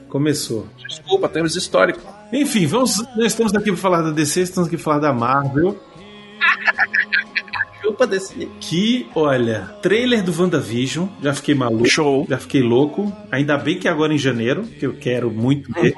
Começou. Desculpa, temos histórico. Enfim, vamos, nós estamos aqui para falar da DC, estamos aqui para falar da Marvel. Chupa DC. Que, olha, trailer do WandaVision, já fiquei maluco. Show. Já fiquei louco. Ainda bem que é agora em janeiro, que eu quero muito ver.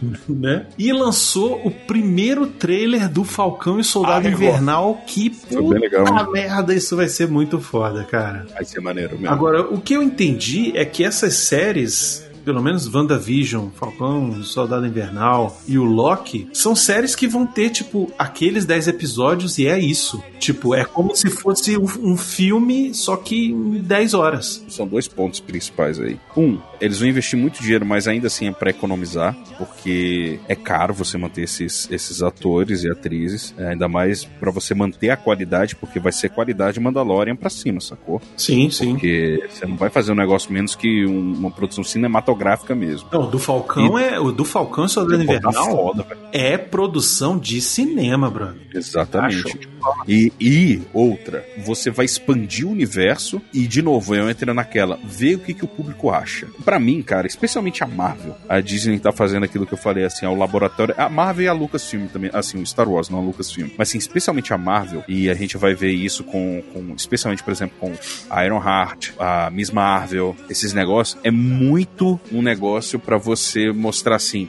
né? E lançou o primeiro trailer do Falcão e Soldado Ah, Invernal. Que legal, puta né? merda, isso vai ser muito foda, cara. Vai ser maneiro mesmo. Agora, o que eu entendi é que essas séries, pelo menos WandaVision, Falcão, Soldado Invernal e o Loki, são séries que vão ter, tipo, aqueles 10 episódios e é isso. Tipo, é como se fosse um, um filme, só que em 10 horas. São dois pontos principais aí. Um, eles vão investir muito dinheiro, mas ainda assim é pra economizar, porque é caro você manter esses, esses atores e atrizes, é, ainda mais pra você manter a qualidade, porque vai ser qualidade Mandalorian pra cima, sacou? Sim, sim. Porque você não vai fazer um negócio menos que um- uma produção cinematográfica mesmo. Não, o do Falcão é. O do Falcão e Soldado tá Invernal foda, é produção de cinema, brother. Exatamente. E, e outra, você vai expandir o universo e, de novo, eu entro naquela, ver o que, que o público acha. Pra mim, cara, especialmente a Marvel, a Disney tá fazendo aquilo que eu falei, assim, ao laboratório. A Marvel e a Lucasfilm também, assim, o Star Wars, não a Lucasfilm. Mas, assim, especialmente a Marvel, e a gente vai ver isso com, com especialmente, por exemplo, com a Iron Heart, a Miss Marvel, esses negócios, é muito um negócio pra você mostrar assim.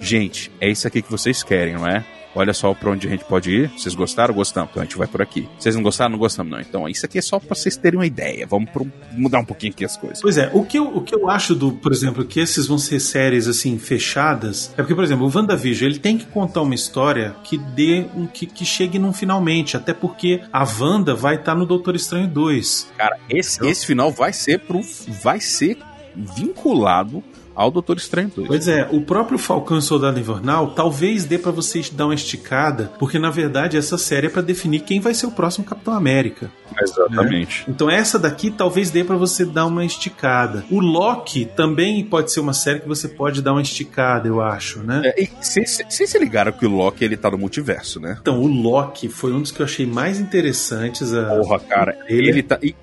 Gente, é isso aqui que vocês querem, não é? Olha só pra onde a gente pode ir. Vocês gostaram? Gostamos. Então a gente vai por aqui. Vocês não gostaram? Não gostamos, não. Então isso aqui é só pra vocês terem uma ideia. Vamos mudar um pouquinho aqui as coisas. Pois é, o que, eu, o que eu acho do, por exemplo, que esses vão ser séries assim fechadas, é porque, por exemplo, o WandaVision, ele tem que contar uma história que dê um que, que chegue num finalmente, até porque a Wanda vai estar no Doutor Estranho 2. Cara, esse, esse final vai ser pro. vai ser vinculado ao Doutor Estranho 2. Pois é, o próprio Falcão e Soldado Invernal talvez dê pra vocês dar uma esticada, porque na verdade essa série é pra definir quem vai ser o próximo Capitão América. Exatamente. Então essa daqui talvez dê pra você dar uma esticada. O Loki também pode ser uma série que você pode dar uma esticada, eu acho, né? É, Vocês se ligaram que o Loki ele tá no multiverso, né? Então, o Loki foi um dos que eu achei mais interessantes. A... Porra, cara, Ele- ele, tá. e,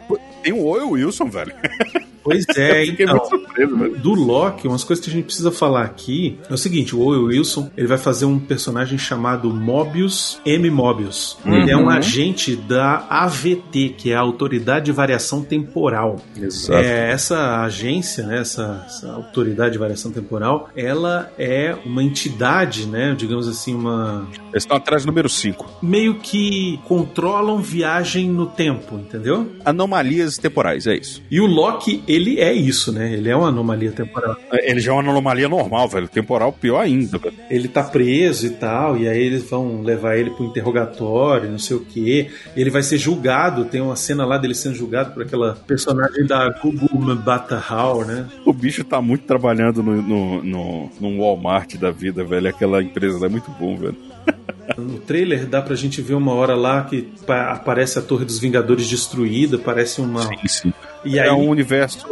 tem o Oil Wilson, velho. Pois é, então. surpreso. Do Loki, umas coisas que a gente precisa falar aqui é o seguinte: o Owen Wilson ele vai fazer um personagem chamado Mobius M. Mobius. Ele é um Uhum. agente da AVT, que é a Autoridade de Variação Temporal. Exato. É, essa agência, né, essa, essa autoridade de variação temporal, ela é uma entidade, né, digamos assim, uma Eles estão atrás do número 5. meio que controlam viagem no tempo, entendeu? Anomalias temporais, é isso. E o Loki, ele é isso, né? Ele é uma anomalia temporal. Ele já é uma anomalia normal, velho. Temporal, pior ainda, velho. Ele tá preso e tal, e aí eles vão levar ele pro interrogatório, não sei o quê. Ele vai ser julgado, tem uma cena lá dele sendo julgado por aquela personagem da Gugu Mbata Hall, né? O bicho tá muito trabalhando no, no, no, no Walmart da vida, velho. Aquela empresa lá é muito bom, velho. No trailer dá pra gente ver uma hora lá que pa- aparece a Torre dos Vingadores destruída, parece uma. Sim, sim. E é aí- um universo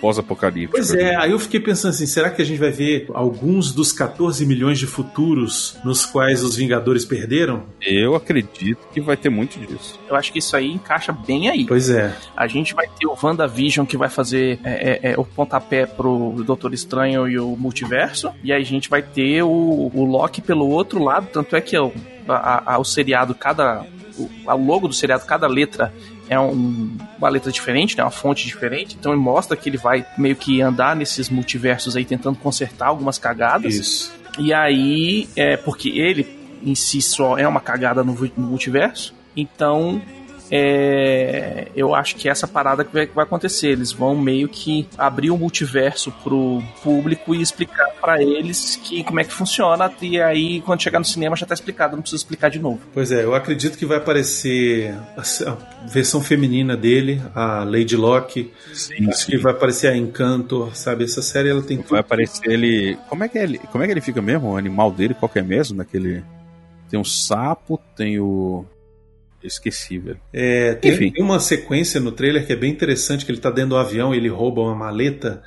pós-apocalíptico. Pois é, aí eu fiquei pensando assim, será que a gente vai ver alguns dos 14 milhões de futuros nos quais os Vingadores perderam? Eu acredito que vai ter muito disso. Eu acho que isso aí encaixa bem aí. Pois é. A gente vai ter o WandaVision que vai fazer é, é, é, o pontapé pro Doutor Estranho e o multiverso. E aí a gente vai ter o, o Loki pelo outro lado. Tanto é que o, a- a- o seriado, cada. O, logo do seriado, cada letra é um- uma letra diferente, né? Uma fonte diferente. Então ele mostra que ele vai meio que andar nesses multiversos aí tentando consertar algumas cagadas. Isso. E aí, é porque ele em si só é uma cagada no, no multiverso. Então, é, eu acho que essa parada que vai, que vai acontecer. Eles vão meio que abrir o multiverso pro público e explicar pra eles que como é que funciona. E aí, quando chegar no cinema, já tá explicado, não precisa explicar de novo. Pois é, eu acredito que vai aparecer a, a versão feminina dele, a Lady Locke. Sim, Acho que vai aparecer a Encanto, sabe? Essa série ela tem Vai aparecer ele. Como é que ele, como é que ele fica mesmo? O animal dele, qual que é mesmo? Naquele. Tem um sapo, tem o. Eu esqueci, velho. É, tem, Enfim. tem uma sequência no trailer que é bem interessante, que ele tá dentro do avião e ele rouba uma maleta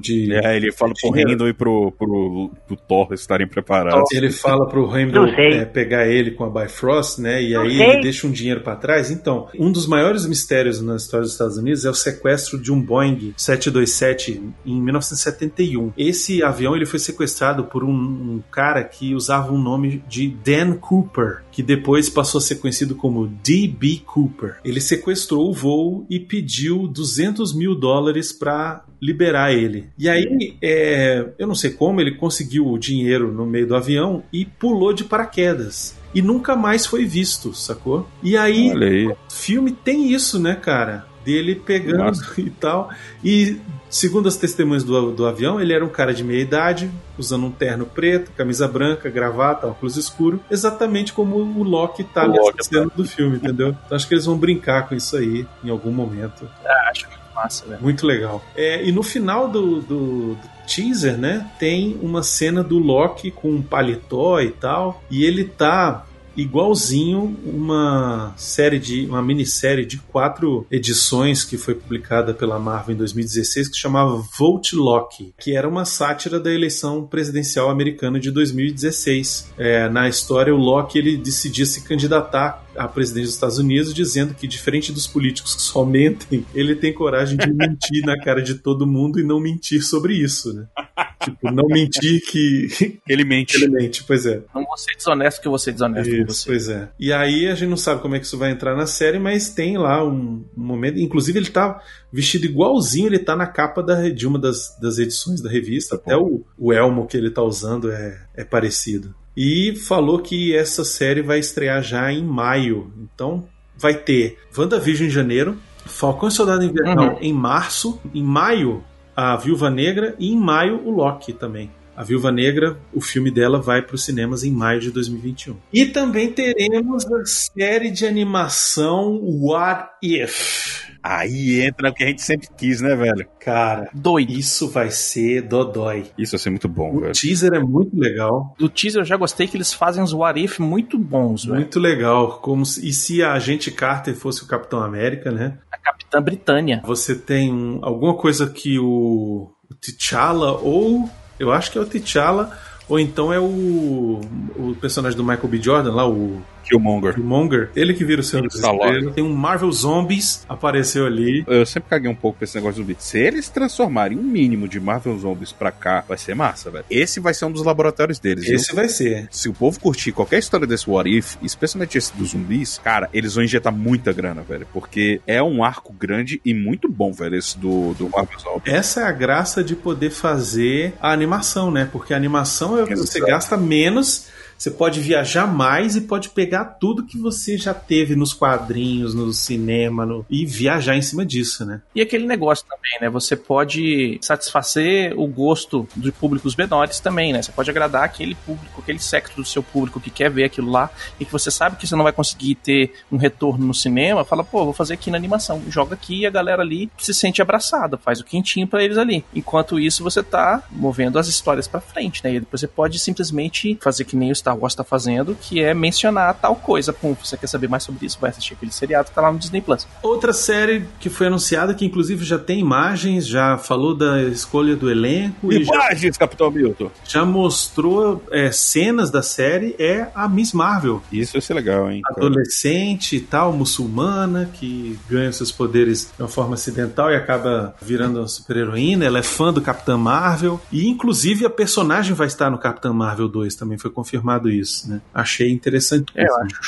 de... É, ele fala pro. Randall e pro, pro, pro Thor estarem preparados. Ele fala pro sei. é, pegar ele com a Bifrost, né? E Não aí sei. ele deixa um dinheiro pra trás. Então, um dos maiores mistérios na história dos Estados Unidos é o sequestro de um Boeing 727 em 1971. Esse avião ele foi sequestrado por um, um cara que usava o nome de Dan Cooper, que depois passou a ser conhecido como D.B. Cooper. Ele sequestrou o voo e pediu 200 mil dólares pra liberar ele. E aí, é, eu não sei como, ele conseguiu o dinheiro no meio do avião e pulou de paraquedas. E nunca mais foi visto, sacou? E aí, aí. o filme tem isso, né, cara? Dele pegando Massa. e tal. E, segundo as testemunhas do, do avião, ele era um cara de meia idade, usando um terno preto, camisa branca, gravata, óculos escuro, exatamente como o Loki tá nessa cena do filme, entendeu? Então acho que eles vão brincar com isso aí em algum momento. Ah, acho muito massa, velho. Muito legal. É, e no final do, do- do teaser, né, tem uma cena do Loki com um paletó e tal, e ele tá igualzinho uma série de uma minissérie de quatro edições que foi publicada pela Marvel em 2016 que chamava Vote Loki, que era uma sátira da eleição presidencial americana de 2016. É, na história, o Loki ele decidia se candidatar a presidente dos Estados Unidos, dizendo que, diferente dos políticos que só mentem, ele tem coragem de mentir na cara de todo mundo e não mentir sobre isso, né? Tipo, não mentir que. Ele mente. Ele mente, pois é. Não vou ser desonesto que eu vou ser desonesto com Isso, você. pois é. E aí a gente não sabe como é que isso vai entrar na série, mas tem lá um, um momento. Inclusive, ele tá vestido igualzinho, ele tá na capa da, de uma das, das edições da revista. Até o, o elmo que ele tá usando é, é parecido. e falou que essa série vai estrear já em maio. Então vai ter WandaVision em janeiro, Falcão e Soldado Invernal Uhum. em março, em maio a Viúva Negra e em maio o Loki também. A Viúva Negra, o filme dela vai para os cinemas em maio de 2021. E também teremos a série de animação What If. Aí entra o que a gente sempre quis, né, velho? Cara, Doido. isso vai ser dodói. Isso vai ser muito bom, O velho. teaser é muito legal. Do teaser eu já gostei que eles fazem os what if muito bons, velho. Muito legal. Como se, e se a agente Carter fosse o Capitão América, né? A Capitã Britânia. Você tem um- alguma coisa que o, o T'Challa ou eu acho que é o T'Challa ou então é o o personagem do Michael B. Jordan lá, o Killmonger. Killmonger, ele que vira o Senhor dos Tá. Estrelas. Tem um Marvel Zombies apareceu ali. Eu sempre caguei um pouco pra esse negócio de zumbi. Se eles transformarem um mínimo de Marvel Zombies pra cá, vai ser massa, velho. Esse vai ser um dos laboratórios deles. viu? Esse vai ser. Se o povo curtir qualquer história desse What If, especialmente esse dos zumbis, cara, eles vão injetar muita grana, velho. Porque é um arco grande e muito bom, velho, esse do, do Marvel Zombies. Essa é a graça de poder fazer a animação, né? Porque a animação é você gasta menos, você pode viajar mais e pode pegar tudo que você já teve nos quadrinhos, no cinema, no- e viajar em cima disso, né? E aquele negócio também, né? Você pode satisfazer o gosto de públicos menores também, né? Você pode agradar aquele público, aquele secto do seu público que quer ver aquilo lá e que você sabe que você não vai conseguir ter um retorno no cinema. Fala, pô, vou fazer aqui na animação. Joga aqui e a galera ali se sente abraçada, faz o quentinho pra eles ali. Enquanto isso, você tá movendo as histórias pra frente, né? E depois você pode simplesmente fazer que nem o Star Wars tá fazendo, que é mencionar tal coisa. Pum, você quer saber mais sobre isso? Vai assistir aquele seriado que tá lá no Disney Plus. Outra série que foi anunciada, que inclusive já tem imagens, já falou da escolha do elenco e já, Imagens, Capitão Milton. já mostrou é, cenas da série, é a Miss Marvel. Isso vai ser legal, hein? adolescente e tal, muçulmana, que ganha seus poderes de uma forma acidental e acaba virando uma super-heroína. Ela é fã do Capitão Marvel. E, inclusive, a personagem vai estar no Capitão Marvel 2, também foi confirmado isso, né? Achei interessante. É, eu acho.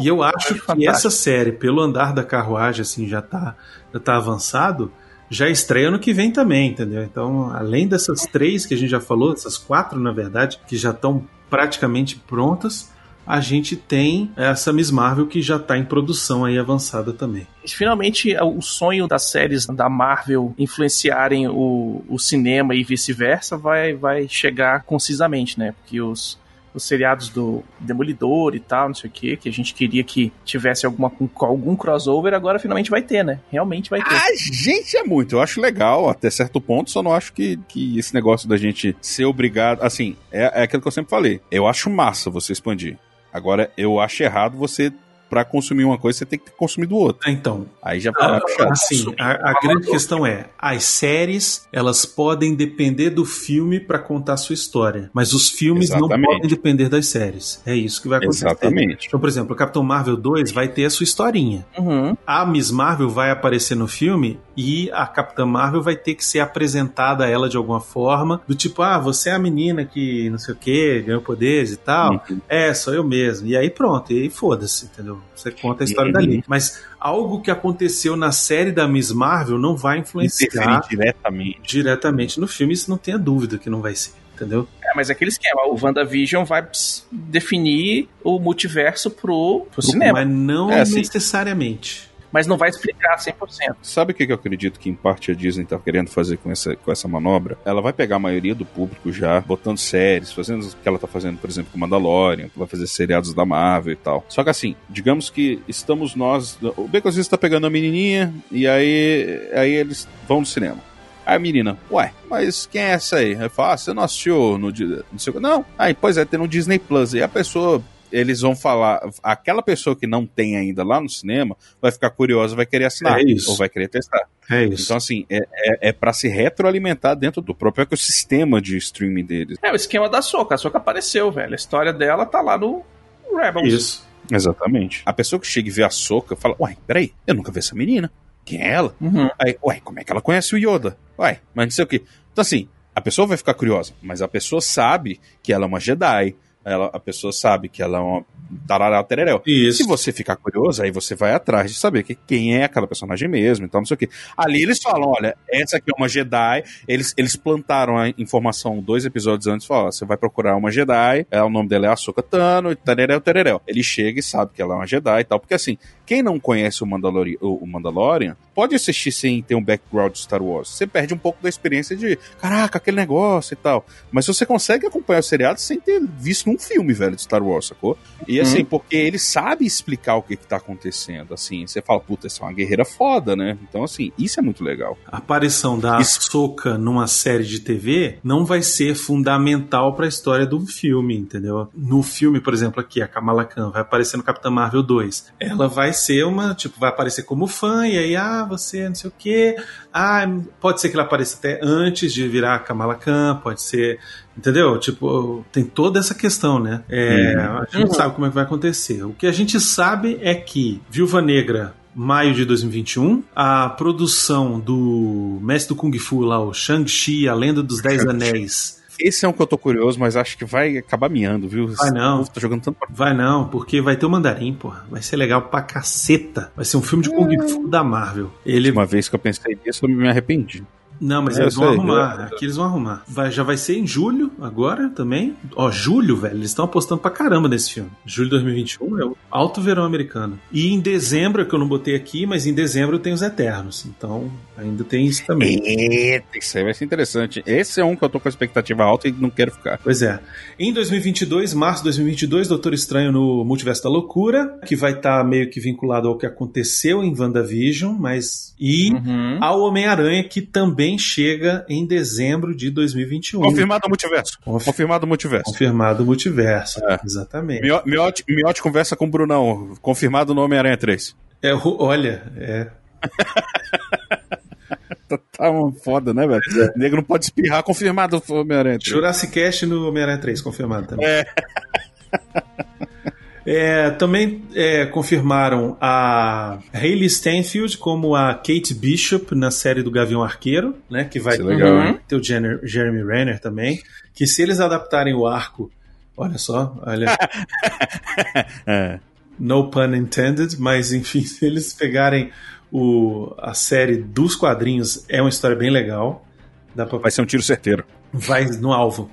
E eu acho acho que fantástico. essa série, pelo andar da carruagem, assim, já tá, já tá avançado, já estreia ano que vem também, entendeu? Então, além dessas três que a gente já falou, essas quatro, na verdade, que já estão praticamente prontas, a gente tem essa Miss Marvel que já tá em produção aí avançada também. Finalmente, o sonho das séries da Marvel influenciarem o, o cinema e vice-versa vai, vai chegar concisamente, né? Porque os, os seriados do Demolidor e tal, não sei o que, que a gente queria que tivesse alguma, algum crossover, agora finalmente vai ter, né? Realmente vai ter. A gente é muito, eu acho legal até certo ponto, só não acho que, que esse negócio da gente ser obrigado. Assim, é, é aquilo que eu sempre falei. Eu acho massa você expandir. Agora, eu acho errado você, pra consumir uma coisa, você tem que ter consumido outra. Então, Aí já vai chato. assim, a, a grande questão é, as séries, elas podem depender do filme pra contar a sua história, mas os filmes não Exatamente. podem depender das séries. É isso que vai acontecer. Exatamente. Então, por exemplo, o Capitão Marvel 2 vai ter a sua historinha. Uhum. A Miss Marvel vai aparecer no filme e a Capitã Marvel vai ter que ser apresentada a ela de alguma forma, do tipo, ah, você é a menina que não sei o que, ganhou poderes e tal. É, sou eu mesmo. E aí pronto, e aí foda-se, entendeu? Você conta a história Uhum. dali. Mas algo que aconteceu na série da Miss Marvel não vai influenciar diretamente. diretamente no filme, isso não tenha dúvida que não vai ser, entendeu? É, mas é aquele esquema, o WandaVision vai definir o multiverso pro, pro cinema, Mas não É, assim. Mas não vai explicar 100%. Sabe o que eu acredito que em parte a Disney tá querendo fazer com essa, com essa manobra? Ela vai pegar a maioria do público já, botando séries, fazendo o que ela tá fazendo, por exemplo, com Mandalorian, vai fazer seriados da Marvel e tal. Só que assim, digamos que estamos nós. O Baconzitos tá pegando a menininha e aí, aí eles vão no cinema. Aí a menina, ué, mas quem é essa aí? Eu falo, ah, você não assistiu no. Não, sei o quê." não. aí pois é, tem no Disney Plus. E a pessoa. Eles vão falar. Aquela pessoa que não tem ainda lá no cinema vai ficar curiosa, vai querer assinar. É isso. Ou vai querer testar. É isso. Então, assim, é, é, é para se retroalimentar dentro do próprio ecossistema de streaming deles. É o esquema da Soca, a Soca apareceu, velho. A história dela tá lá no Rebels. Isso. Exatamente. A pessoa que chega e vê a Soca fala: Uai, peraí, eu nunca vi essa menina. Quem é ela? Uhum. Aí, uai, como é que ela conhece o Yoda? Uai, mas não sei o quê. Então, assim, a pessoa vai ficar curiosa, mas a pessoa sabe que ela é uma Jedi, ela, a pessoa sabe que ela é uma tarará tereréu. Isso. Se você ficar curioso, aí você vai atrás de saber que, quem é aquela personagem mesmo, então não sei o que. Ali eles falam, olha, essa aqui é uma Jedi, eles, eles plantaram a informação dois episódios antes, falam, ó, você vai procurar uma Jedi, é, o nome dela é Ahsoka Tano, tereréu, tereréu. Ele chega e sabe que ela é uma Jedi e tal, porque assim, quem não conhece o, Mandalori o o Mandalorian, pode assistir sem ter um background de Star Wars. Você perde um pouco da experiência de, caraca, aquele negócio e tal. Mas você consegue acompanhar o seriado sem ter visto um filme, velho, de Star Wars, sacou? E assim, porque ele sabe explicar o que, que tá acontecendo, assim. Você fala, puta, essa é uma guerreira foda, né? Então, assim, isso é muito legal. A aparição da Ahsoka numa série de TV não vai ser fundamental pra história do filme, entendeu? No filme, por exemplo, aqui, a Kamala Khan vai aparecer no Capitã Marvel 2. Ela vai ser uma, tipo, vai aparecer como fã, e aí, ah, você não sei o quê. Ah, pode ser que ela apareça até antes de virar Kamala Khan, pode ser. Entendeu? Tipo, tem toda essa questão, né? É, Uhum. A gente não sabe como é que vai acontecer. O que a gente sabe é que Viúva Negra maio de 2021. A produção do Mestre do Kung Fu lá, o Shang-Chi, a Lenda dos Dez Anéis. Esse é um que eu tô curioso, mas acho que vai acabar miando, viu? Vai não. Tô jogando tanto. Vai não, porque vai ter o Mandarim, porra. Vai ser legal pra caceta. Vai ser um filme de Kung Fu da Marvel. Ele Uma vez que eu pensei nisso, eu me arrependi. Não, mas É, eles vão arrumar. eu- Aqui eles vão arrumar. Vai, já vai ser em julho agora também. Ó, julho, velho. Eles estão apostando pra caramba nesse filme. Julho de 2021 é o alto verão americano. E em dezembro, é que eu não botei aqui, mas em dezembro tem os Eternos. Então ainda tem isso também. Eita, isso aí vai ser interessante. Esse é um que eu tô com a expectativa alta e não quero ficar. Pois é. Em 2022, março de 2022, Doutor Estranho no Multiverso da Loucura, que vai estar meio que vinculado ao que aconteceu em WandaVision, mas. E Uhum. ao Homem-Aranha, que também chega em dezembro de 2021. Confirmado o multiverso. Conf- Confirmado o multiverso. Confirmado o multiverso. É. Exatamente. Mio- Miotti, Miotti conversa com o Brunão. Confirmado no Homem-Aranha 3. É, olha, é. Tá, tá uma foda, né, velho? O nego não pode espirrar. Confirmado o Homem-Aranha 3. Jurassic Cast no Homem-Aranha 3, confirmado também. É, também é, confirmaram a Hayley Stanfield como a Kate Bishop na série do Gavião Arqueiro, né? Que vai é legal, ter o Jenner- Jeremy Renner também. Que se eles adaptarem o arco, olha só, olha, É. no pun intended, mas enfim, se eles pegarem o, a série dos quadrinhos, é uma história bem legal. Dá pra, Vai ser um tiro certeiro. vai no alvo.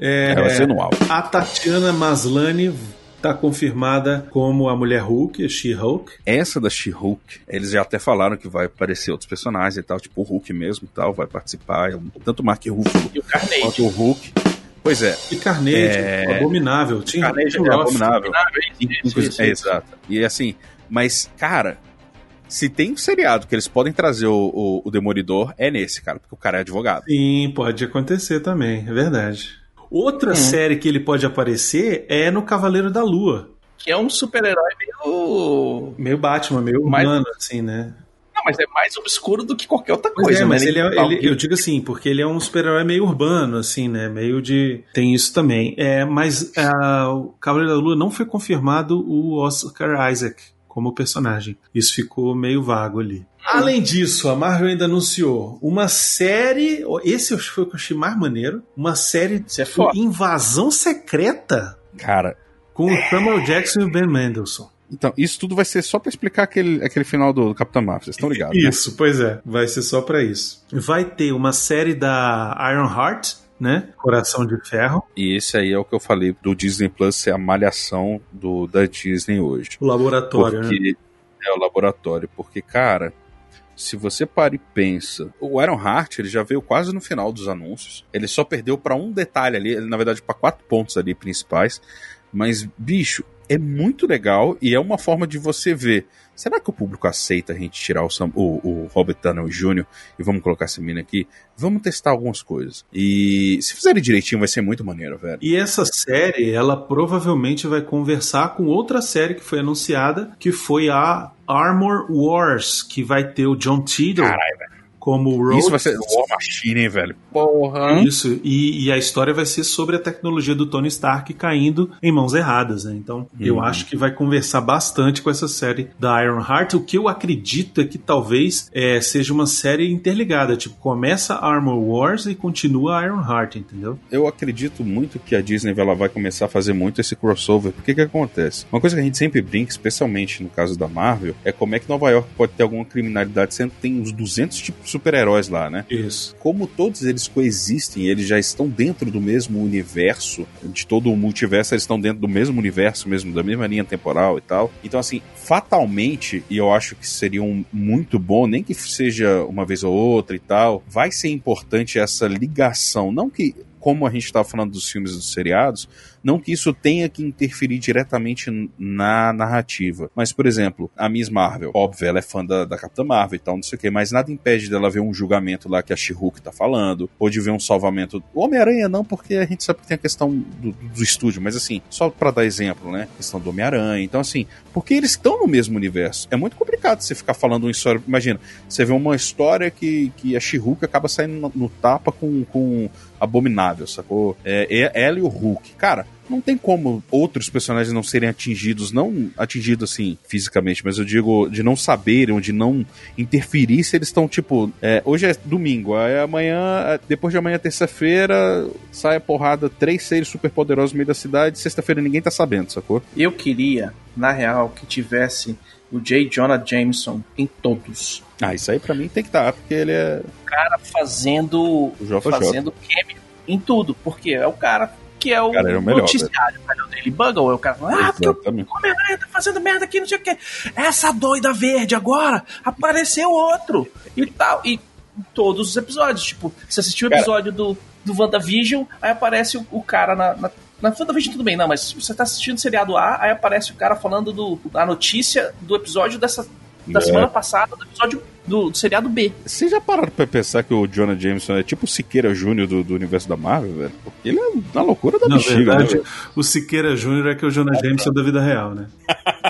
É, É, vai ser no alvo. a Tatiana Maslany está confirmada como a mulher Hulk, a She-Hulk. Essa da She-Hulk, eles já até falaram que vai aparecer outros personagens e tal, tipo o Hulk mesmo e tal, vai participar. Tanto o Mark Ruffalo E o Carnage. quanto o Hulk. Pois é, E Carnage, É. abominável. Tinha Carnage é abominável. É, exato. E assim, mas, cara, se tem um seriado que eles podem trazer o, o, o Demolidor, é nesse, cara, porque o cara é advogado. Sim, pode acontecer também, é verdade. Outra série que ele pode aparecer é no Cavaleiro da Lua. Que é um super-herói meio. Meio Batman, meio Mas- humano, assim, né? Não, mas é mais obscuro do que qualquer outra Pois coisa, é, né? mas ele é, ele- eu digo assim, porque ele é um super-herói meio urbano, assim, né? Meio de. Tem isso também. É, mas ah, o Cavaleiro da Lua não foi confirmado o Oscar Isaac como personagem. Isso ficou meio vago ali. Além disso, a Marvel ainda anunciou uma série. Esse foi o que eu achei mais maneiro. Uma série é de foda. invasão secreta Cara, com o Samuel Jackson e o Ben Mendelsohn. então, isso tudo vai ser só pra explicar aquele, aquele final do Capitão Marvel, vocês estão ligados, né? Isso, pois é. Vai ser só pra isso. Vai ter uma série da Iron Heart, né? Coração de Ferro. E esse aí é o que eu falei do Disney Plus ser a malhação do, da Disney hoje. O laboratório, né? Porque é o laboratório. Porque, cara, se você para e pensa, o Iron Heart ele já veio quase no final dos anúncios. Ele só perdeu pra um detalhe ali, ele, na verdade, pra quatro pontos ali principais. Mas, bicho, é muito legal e é uma forma de você ver. Será que o público aceita a gente tirar o, Sam- o, o Robert Downey Jr. e vamos colocar essa mina aqui? Vamos testar algumas coisas. E se fizerem direitinho, vai ser muito maneiro, velho. E essa série, ela provavelmente vai conversar com outra série que foi anunciada, que foi a Armor Wars, que vai ter o John Titor Caralho, velho. Como o Rhodes. Isso vai ser War Machine, hein, velho? Porra. Isso, e, e a história vai ser sobre a tecnologia do Tony Stark caindo em mãos erradas, né? Então, eu Uhum. acho que vai conversar bastante com essa série da Iron Heart. O que eu acredito é que talvez é, seja uma série interligada, tipo, começa a Armor Wars e continua a Iron Heart, entendeu? Eu acredito muito que a Disney ela vai começar a fazer muito esse crossover. Porque que acontece? Uma coisa que a gente sempre brinca, especialmente no caso da Marvel, é como é que Nova York pode ter alguma criminalidade, sendo que tem uns 200 tipos de super-heróis lá, né? Isso. Como todos eles coexistem, eles já estão dentro do mesmo universo, de todo o multiverso, eles estão dentro do mesmo universo, mesmo da mesma linha temporal e tal. Então, assim, fatalmente, e eu acho que seria um muito bom, nem que seja uma vez ou outra e tal, vai ser importante essa ligação. Não que, como a gente estava falando dos filmes e dos seriados, não que isso tenha que interferir diretamente na narrativa. Mas, por exemplo, a Miss Marvel, óbvio, ela é fã da, da Capitã Marvel e tal, não sei o quê, mas nada impede dela ver um julgamento lá que a She-Hulk tá falando, ou de ver um salvamento. Homem-Aranha não, porque a gente sabe que tem a questão do, do estúdio, mas assim, só pra dar exemplo, né? A questão do Homem-Aranha. Então, assim, porque eles estão no mesmo universo. É muito complicado você ficar falando uma história. Imagina, você vê uma história que, que a She-Hulk acaba saindo no, no tapa com, com Abominável, sacou? É, é ela e o Hulk. Cara, não tem como outros personagens não serem atingidos, não atingidos assim fisicamente, mas eu digo de não saberem, de não interferir se eles estão tipo. é, hoje é domingo, aí amanhã, depois de amanhã, terça-feira, sai a porrada, três seres super poderosos no meio da cidade, sexta-feira ninguém tá sabendo, sacou? Eu queria, na real, que tivesse o J. Jonah Jameson em todos. Ah, isso aí pra mim tem que estar, porque ele é. O cara fazendo. O Jota fazendo cameo em tudo. Porque é o cara que é o Cara, é o melhor, noticiário. Cara, o Daily Bugle é o cara falando, ah, porque o. Homem-Aranha tá fazendo merda aqui, não sei o que. Essa doida verde agora, apareceu outro. E tal. E todos os episódios. Tipo, você assistiu o Cara. episódio do, do WandaVision, aí aparece o, o cara na. na na WandaVision tudo bem, não, mas você tá assistindo o seriado A, aí aparece o cara falando do, da notícia do episódio dessa, da É. semana passada, do episódio do, do seriado B. Vocês já pararam pra pensar que o Jonah Jameson é tipo o Siqueira Júnior do, do universo da Marvel, velho? Porque ele é na loucura da Na bexiga, verdade, né? o Siqueira Júnior é que é o Jonah Jameson da vida real, né?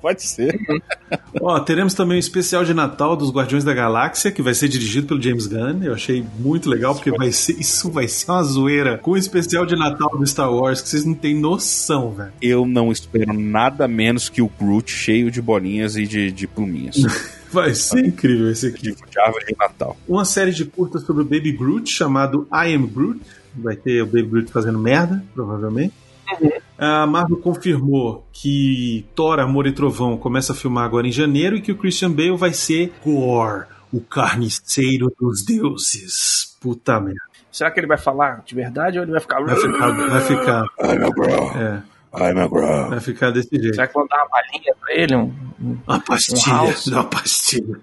Pode ser. Ó, teremos também o especial de Natal dos Guardiões da Galáxia, que vai ser dirigido pelo James Gunn. Eu achei muito legal, porque vai ser, isso vai ser uma zoeira com o especial de Natal do Star Wars, que vocês não têm noção, velho. Eu não espero nada menos que o Groot cheio de bolinhas e de, de pluminhas. Vai ser incrível esse aqui. de, de árvore de Natal. Uma série de curtas sobre o Baby Groot, chamado I Am Groot. Vai ter o Baby Groot fazendo merda, provavelmente. A Marvel confirmou que Thor, Amor e Trovão começa a filmar agora em janeiro e que o Christian Bale vai ser Gore, o carniceiro dos deuses. Puta merda. Será que ele vai falar de verdade ou ele vai ficar. Vai ficar. Vai ficar, Ai, meu bro. é, Ai, meu bro. vai ficar desse jeito. Será que vão dar uma balinha pra ele? Um, um- Uma Um pastilha, house. dá uma pastilha.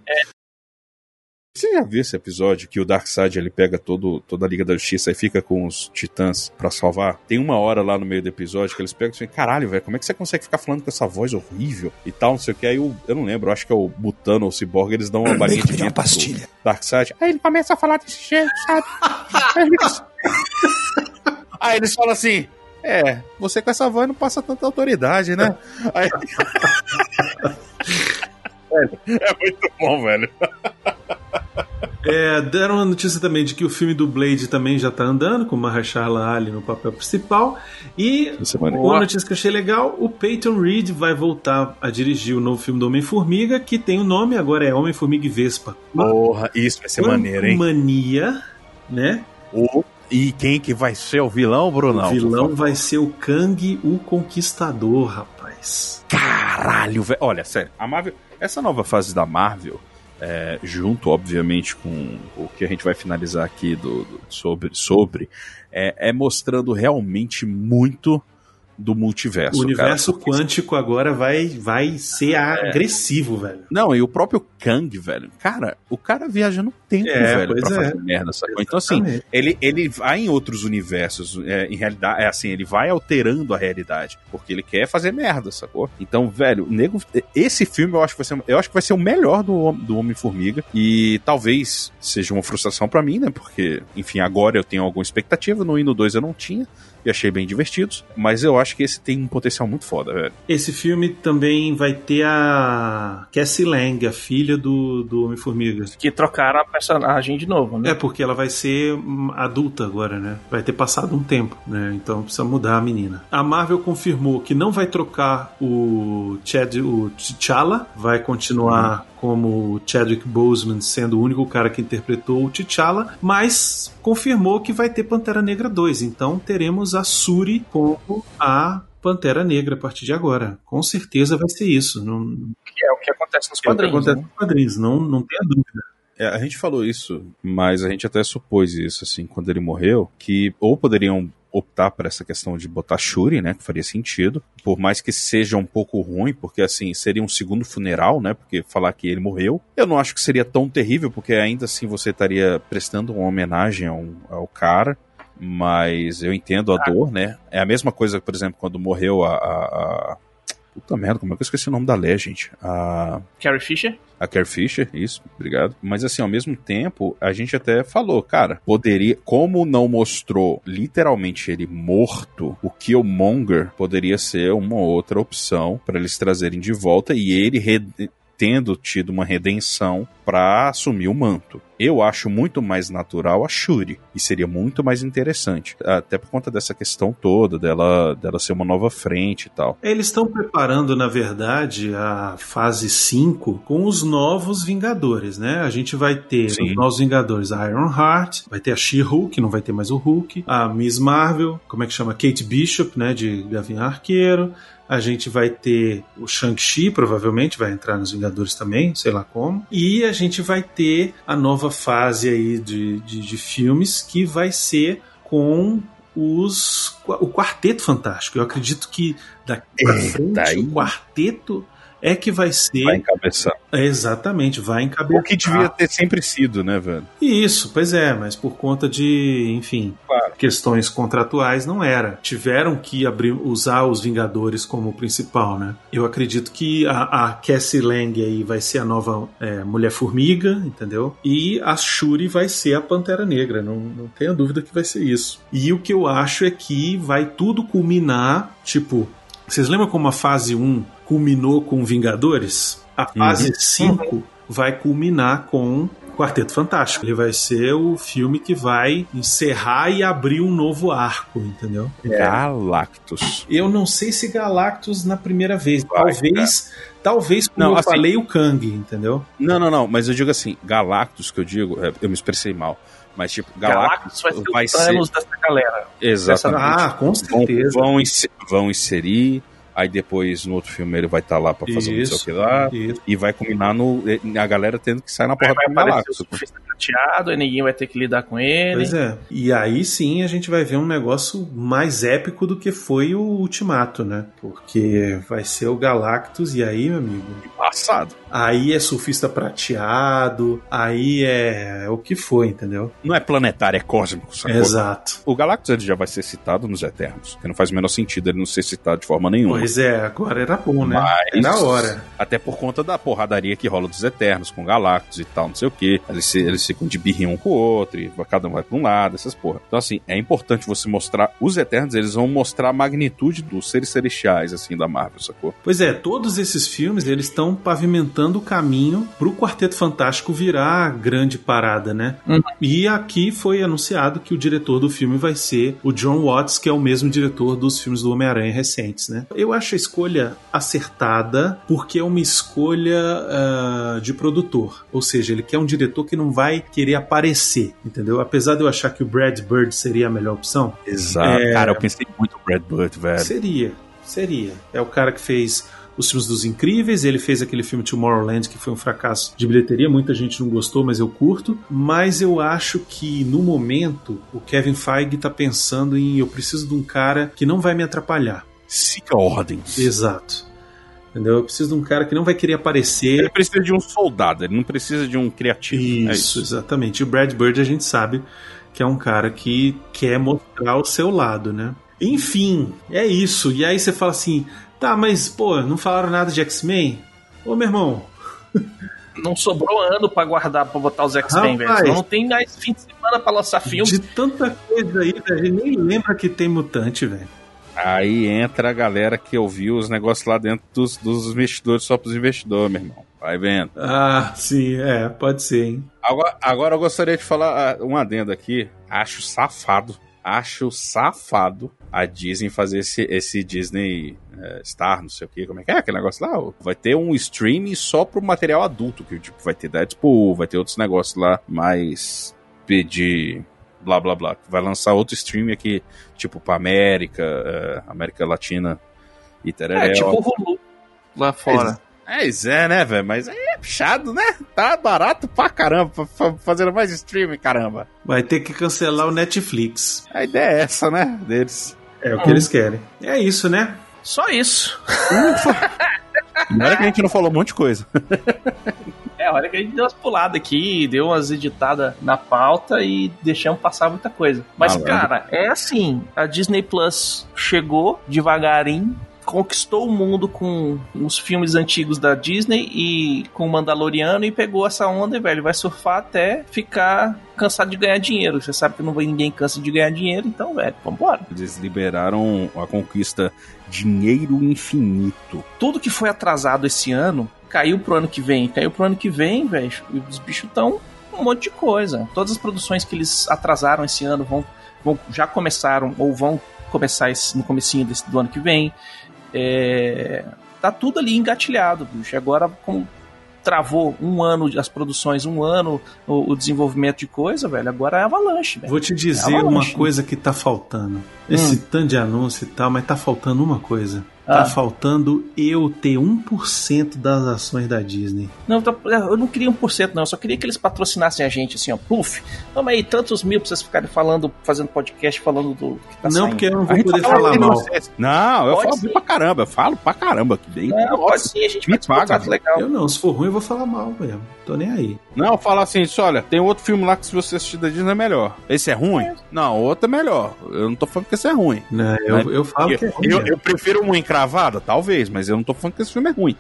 Você já viu esse episódio que o Darkseid ele pega todo, toda a Liga da Justiça e fica com os titãs pra salvar? Tem uma hora lá no meio do episódio que eles pegam e dizem, caralho, velho, como é que você consegue ficar falando com essa voz horrível e tal, não sei o que. Aí o- eu não lembro, eu acho que é o Butano ou o Cyborg, eles dão uma balinha de vento pro Darkseid. Aí ele começa a falar desse jeito, sabe? Aí eles falam assim, é, você com essa voz não passa tanta autoridade, né? Aí... é muito bom, velho. É, deram uma notícia também de que o filme do Blade também já tá andando, com o Mahershala Ali no papel principal. E Isso é maneiro. uma notícia que eu achei legal, o Peyton Reed vai voltar a dirigir o novo filme do Homem-Formiga, que tem o nome, agora é Homem-Formiga e Vespa. Porra, isso vai ser maneiro, hein? Mania, né? O- E quem que vai ser o vilão, Brunão? o vilão vai ser o Kang, o Conquistador, rapaz. Caralho, velho. Olha, sério, a Marvel. Essa nova fase da Marvel, é, junto, obviamente, com o que a gente vai finalizar aqui do, do- sobre, sobre é, é mostrando realmente muito do multiverso. o universo cara, porque- quântico agora vai, vai ser agressivo, velho. Não, e o próprio Kang, velho. Cara, o cara viaja no tempo, É, velho, pra é. fazer merda, sacou? Então, assim, ele, ele vai em outros universos, é, em realidade, é assim, ele vai alterando a realidade, porque ele quer fazer merda, sacou? Então, velho, nego, esse filme eu acho que vai ser, eu acho que vai ser o melhor do, do Homem-Formiga, e talvez seja uma frustração pra mim, né, porque, enfim, agora eu tenho alguma expectativa, no Hino 2 eu não tinha, e achei bem divertidos, mas eu acho que esse tem um potencial muito foda, velho. Esse filme também vai ter a Cassie Lang, a filha do, do Homem-Formiga. Que trocaram a personagem de novo, né? É, porque ela vai ser adulta agora, né? Vai ter passado um tempo, né? Então precisa mudar a menina. A Marvel confirmou que não vai trocar o Chad, o T'Challa, vai continuar como Chadwick Boseman sendo o único cara que interpretou o T'Challa, mas confirmou que vai ter Pantera Negra 2. Então teremos a Suri como a Pantera Negra a partir de agora. Com certeza vai ser isso. Não, Que é o que acontece nos é o que quadrinhos. acontece né? nos quadrinhos, não, não tenha dúvida. É, a gente falou isso, mas a gente até supôs isso, assim, quando ele morreu, que ou poderiam optar por essa questão de botar Shuri, né, que faria sentido, por mais que seja um pouco ruim, porque assim, seria um segundo funeral, né, porque falar que ele morreu, eu não acho que seria tão terrível, porque ainda assim você estaria prestando uma homenagem ao, ao cara, mas eu entendo a dor, né, é a mesma coisa, por exemplo, quando morreu a... a, a... Puta merda, como é que eu esqueci o nome da Legend? A... Carrie Fisher? A Carrie Fisher, isso, obrigado. Mas assim, ao mesmo tempo, a gente até falou, cara, poderia, como não mostrou literalmente ele morto, o Killmonger poderia ser uma outra opção para eles trazerem de volta e ele re- tendo tido uma redenção para assumir o manto. Eu acho muito mais natural a Shuri e seria muito mais interessante, até por conta dessa questão toda dela dela ser uma nova frente e tal. Eles estão preparando, na verdade, a fase 5 com os novos Vingadores, né? A gente vai ter Sim. os novos Vingadores a Iron Heart, vai ter a She-Hulk, não vai ter mais o Hulk, a Miss Marvel, como é que chama? Kate Bishop, né? De Gavião Arqueiro. A gente vai ter o Shang-Chi, provavelmente vai entrar nos Vingadores também, sei lá como. E a gente vai ter a nova fase aí de, de, de filmes que vai ser com os o Quarteto Fantástico. Eu acredito que daqui pra frente o Quarteto é que vai ser Vai encabeçar. Exatamente, vai encabeçar. O que devia ter sempre sido, né, velho? Isso, pois é, mas por conta de, enfim, questões contratuais não era. Tiveram que abrir, usar os Vingadores como principal, né? Eu acredito que a, a Cassie Lang aí vai ser a nova é, Mulher Formiga, entendeu? E a Shuri vai ser a Pantera Negra, não, não tenha dúvida que vai ser isso. E o que eu acho é que vai tudo culminar, tipo, vocês lembram como a fase 1 culminou com Vingadores? A fase Uhum. 5 vai culminar com Quarteto Fantástico. Ele vai ser o filme que vai encerrar e abrir um novo arco, entendeu? Galactus. Eu não sei se Galactus na primeira vez. Vai, talvez, talvez como Não, eu assim- falei, o Kang, entendeu? Não, não, não, mas eu digo assim, Galactus que eu digo, é, eu me expressei mal. Mas, tipo, Galactus, Galactus vai ser vai o Thanos dessa galera. Exatamente. Ah, com certeza. Vão, vão, inse- vão inserir, aí depois no outro filme ele vai estar lá pra fazer não sei o Isso, que lá, isso. e vai combinar no. A galera tendo que sair na porrada Vai com o aparecer o Galactus. surfista prateado, aí ninguém vai ter que lidar com ele. Pois é. E aí sim a gente vai ver um negócio mais épico do que foi o Ultimato, né? Porque vai ser o Galactus, e aí, meu amigo. Passado. Aí é surfista prateado, aí é o que foi, entendeu? Não é planetário, é cósmico, sacou? Exato. O Galactus ele já vai ser citado nos Eternos, que não faz o menor sentido ele não ser citado de forma nenhuma. Pois é, agora era bom, né? Mas- É na hora. Até por conta da porradaria que rola dos Eternos com Galactus e tal, não sei o que. Eles, se- eles ficam de birrinha um com o outro, e cada um vai pra um lado, essas porra. Então, assim, é importante você mostrar. Os Eternos, eles vão mostrar a magnitude dos seres celestiais, assim, da Marvel, sacou? Pois é, todos esses filmes eles estão pavimentando o caminho pro Quarteto Fantástico virar a grande parada, né? E aqui foi anunciado que o diretor do filme vai ser o John Watts, que é o mesmo diretor dos filmes do Homem-Aranha recentes, né? Eu acho a escolha acertada porque é uma escolha ah, de produtor, ou seja, ele quer um diretor que não vai querer aparecer, entendeu? Apesar de eu achar que o Brad Bird seria a melhor opção, Exato. É. Cara, eu pensei muito no Brad Bird, velho. Seria, seria. É o cara que fez os filmes dos Incríveis, ele fez aquele filme Tomorrowland que foi um fracasso de bilheteria, muita gente não gostou, mas eu curto. Mas eu acho que no momento o Kevin Feige tá pensando em eu preciso de um cara que não vai me atrapalhar. Siga ordens. Exato. Entendeu? Eu preciso de um cara que não vai querer aparecer. Ele precisa de um soldado, ele não precisa de um criativo. Isso, É isso. exatamente. E o Brad Bird a gente sabe que é um cara que quer mostrar o seu lado, né? Enfim, é isso. E aí você fala assim, tá, mas pô, não falaram nada de X-Men? Ô meu irmão, Não sobrou ano pra guardar pra botar os X-Men, velho. Não tem mais fim de semana pra lançar filme. de tanta coisa aí, a gente nem lembra que tem mutante, velho. Aí entra a galera que ouviu os negócios lá dentro dos, dos investidores só pros investidores, meu irmão. Vai vendo. Ah, sim, é, pode ser, hein? Agora, agora eu gostaria de falar ah, um adendo aqui. Acho safado. Acho safado a Disney fazer esse, esse Disney eh, Star, não sei o que, como é que é aquele negócio lá? Vai ter um streaming só pro material adulto, que tipo, vai ter Deadpool, vai ter outros negócios lá, mais pedir blá blá blá. Vai lançar outro streaming aqui, tipo pra América, eh, América Latina e tereré. É, tipo o Hulu lá fora. É, isso é, né, velho? Mas aí é puxado, né? Tá barato pra caramba, fa- fa- fazendo mais streaming, caramba. Vai ter que cancelar o Netflix. A ideia é essa, né? Deles. É o que eles querem. É isso, né? Só isso. Não era que a gente não falou um monte de coisa. É, olha que a gente deu umas puladas aqui, deu umas editadas na pauta e deixamos passar muita coisa. Mas, cara, é assim: a Disney Plus chegou devagarinho. Conquistou o mundo com os filmes antigos da Disney e com o Mandaloriano e pegou essa onda e, velho, vai surfar até ficar cansado de ganhar dinheiro. Você sabe que não vai ninguém cansa de ganhar dinheiro, então, velho, vambora. Eles liberaram a conquista dinheiro infinito. tudo que foi atrasado esse ano caiu pro ano que vem. Caiu pro ano que vem, velho. e Os bichos estão um monte de coisa. Todas as produções que eles atrasaram esse ano vão, vão já começaram ou vão começar esse- no comecinho desse, do ano que vem. É, tá tudo ali engatilhado, bicho. Agora, como travou um ano as produções, um ano o, o desenvolvimento de coisa, velho, agora é avalanche, velho. Vou te dizer É uma coisa que tá faltando. Esse Hum. tanto de anúncio e tal, mas tá faltando uma coisa. Tá Ah. faltando eu ter 1% das ações da Disney. Não, tá- eu não queria 1%, não. Eu só queria que eles patrocinassem a gente, assim, ó. Puf, toma aí tantos mil pra vocês ficarem falando, fazendo podcast, falando do que tá não, saindo. porque eu não vou gente poder fala falar mal. vocês. Não, eu Pode falo sim. bem pra caramba. Eu falo pra caramba. Que bem. Não, pode sim, a gente me paga. legal. Eu não, se for ruim eu vou falar mal mesmo. Tô nem aí. Não, fala assim, isso, olha, tem outro filme lá que se você assistir da Disney é melhor. Esse é ruim? Não, o outro é melhor. Eu não tô falando que esse é ruim. Né, eu, eu falo eu, que é ruim. eu, eu prefiro uma encravada? Talvez, mas eu não tô falando que esse filme é ruim.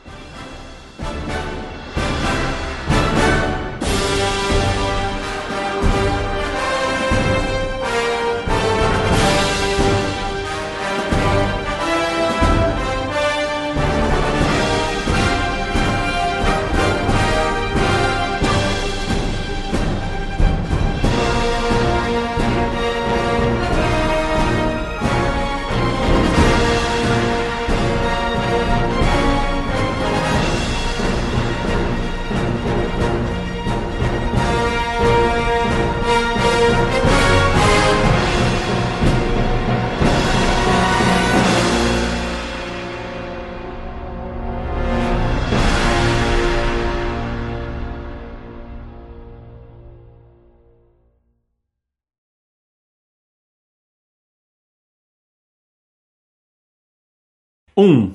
Um.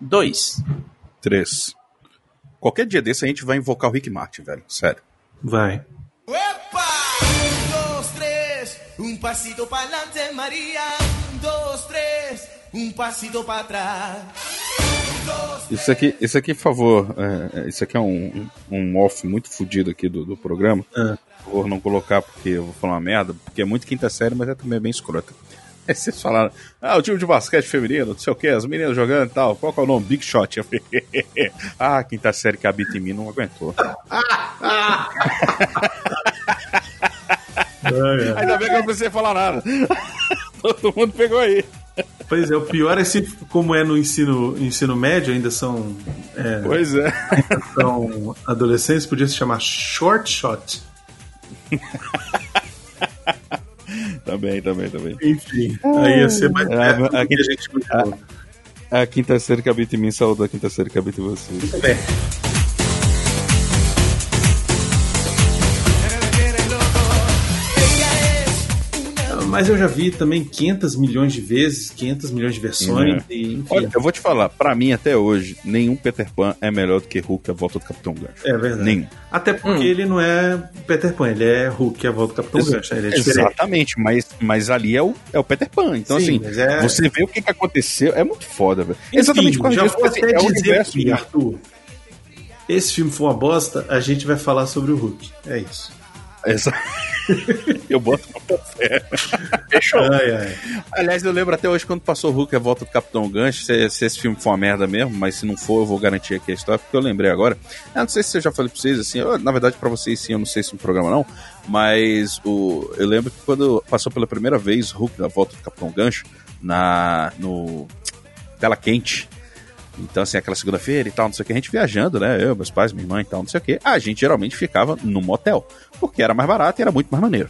Dois. Três. Qualquer dia desse a gente vai invocar o Rick Martin, velho. Sério. Vai. Un, dos, tres, un pasito para adelante, María. Un, dos, tres, un pasito para dos, Isso aqui, isso aqui, por favor, é, é, isso aqui é um, um off muito fodido aqui do, do programa. Ah. Por favor, não colocar porque eu vou falar uma merda, porque é muito quinta série, mas é também bem escrota. Aí vocês falaram, ah, o time de basquete feminino, não sei o que, as meninas jogando e tal, qual que é o nome? Big Shot. Eu falei, ah, quinta série que habita em mim não aguentou. Ainda bem que eu não precisei falar nada. Todo mundo pegou aí. Pois é, o pior é se, como é no ensino, ensino médio, ainda são, é, Pois é. são adolescentes, podia se chamar short shot. Também, também, também. Enfim, aí ia ser mais É, perto a- a- que a. A quinta série que habita em mim, saúde a quinta série que habita em você. bem. Mas eu já vi também 500 milhões de vezes, 500 milhões de versões, É. e enfim. Olha, eu vou te falar, pra mim até hoje, nenhum Peter Pan é melhor do que Hulk a volta do Capitão Gancho. É verdade. Nenhum. Até porque ele não é Peter Pan, ele é Hulk, a volta do Capitão Exa- Gancho, né? ele é diferente. Exatamente, mas, mas ali é o, é o Peter Pan. Então, Sim, assim, é- você vê o que, que aconteceu, é muito foda, velho. Exatamente por causa já disso, vou porque, até assim, é o dizer universo. aqui, né? Arthur. Esse filme foi uma bosta, a gente vai falar sobre o Hulk. É isso. Essa... eu boto uma fé. Fechou. Ai, ai. Aliás, eu lembro até hoje quando passou o Hulk a volta do Capitão Gancho, se, se esse filme for uma merda mesmo, mas se não for, eu vou garantir aqui a história, porque eu lembrei agora. Eu não sei se eu já falei pra vocês, assim, eu- na verdade pra vocês sim, eu não sei se no programa não, mas o, eu lembro que quando passou pela primeira vez Hulk a volta do Capitão Gancho na, no Tela Quente, então, assim, aquela segunda-feira e tal, não sei o que, a gente viajando, né? Eu, meus pais, minha irmã e tal, não sei o que. A gente geralmente ficava no motel, porque era mais barato e era muito mais maneiro.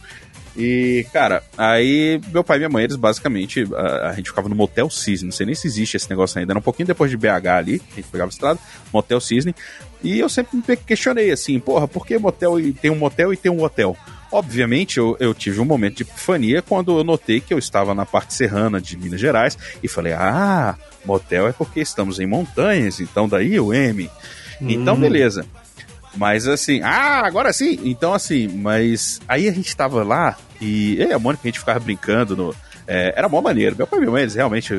E, cara, aí meu pai e minha mãe, eles basicamente, a, a gente ficava no Motel Cisne, não sei nem se existe esse negócio ainda, era um pouquinho depois de BH ali, a gente pegava a estrada, Motel Cisne, e eu sempre me questionei assim, porra, por que motel e tem um motel e tem um hotel? Obviamente, eu, eu tive um momento de epifania quando eu notei que eu estava na parte serrana de Minas Gerais e falei, ah, motel é porque estamos em montanhas, então daí o M. Então, Hum. beleza. Mas assim, ah, agora sim! Então, assim, mas aí a gente tava lá e eu e a Mônica a gente ficava brincando no. é, era mó maneiro. Meu pai e minha mãe, eles realmente.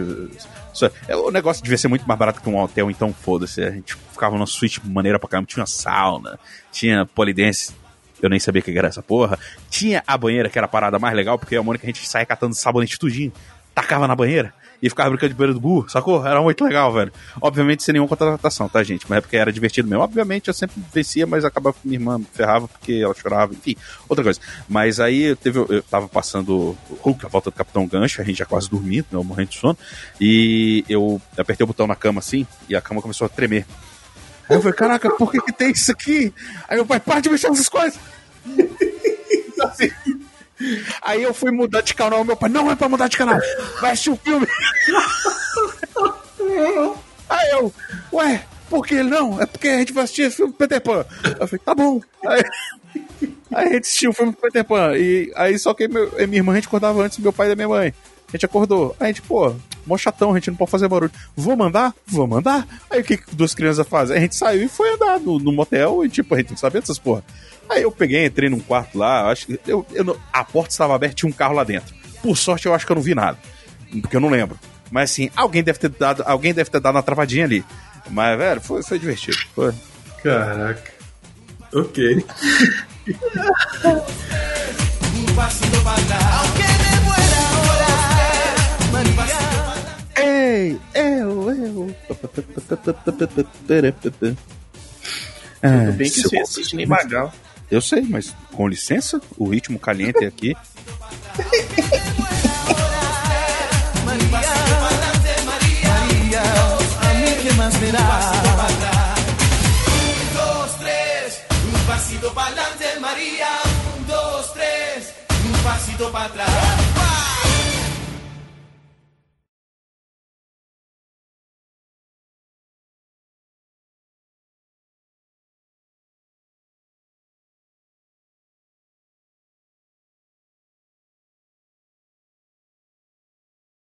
Só, é, o negócio devia ser muito mais barato que um hotel, então foda-se. A gente ficava numa suíte maneira pra caramba. Tinha uma sauna, tinha polidense. Eu nem sabia que era essa porra. Tinha a banheira, que era a parada mais legal, porque a Mônica a gente saía catando sabonete tudinho, tacava na banheira e ficava brincando de banheiro do burro, sacou? Era muito legal, velho. Obviamente sem nenhuma contratação, tá, gente? Mas é porque era divertido mesmo. Obviamente eu sempre vencia, mas acabava minha irmã ferrava porque ela chorava, enfim, outra coisa. Mas aí teve, eu tava passando o Hulk, a volta do Capitão Gancho, a gente já quase dormindo, né, eu morrendo de sono, e eu apertei o botão na cama assim, e a cama começou a tremer. Aí eu falei, caraca, por que que tem isso aqui? Aí meu pai, para de mexer nessas coisas. Assim. Aí eu fui mudar de canal, meu pai, não é pra mudar de canal, vai assistir o filme. Aí eu, ué, por que não? É porque a gente vai assistir o filme Peter Pan. Eu falei, tá bom. Aí, aí a gente assistiu o filme Peter Pan. E aí só que meu, minha irmã a gente acordava antes do meu pai e da minha mãe. A gente acordou. Aí a gente, pô, mó chatão, a gente não pode fazer barulho. Vou mandar? Vou mandar. Aí o que, que duas crianças fazem? A gente saiu e foi andar no, no motel e, tipo, a gente não sabia dessas porra. Aí eu peguei, entrei num quarto lá, acho que eu, eu não- a porta estava aberta, tinha um carro lá dentro. Por sorte, eu acho que eu não vi nada. Porque eu não lembro. Mas assim, alguém deve ter dado, alguém deve ter dado uma travadinha ali. Mas, velho, foi, foi divertido. Foi. Caraca. Ok. Ei, eu, eu. Tudo bem que você assiste nem Magal. Eu sei, mas com licença, o ritmo caliente aqui. A mí que más me da. Un, dos, tres, un pasito para adelante,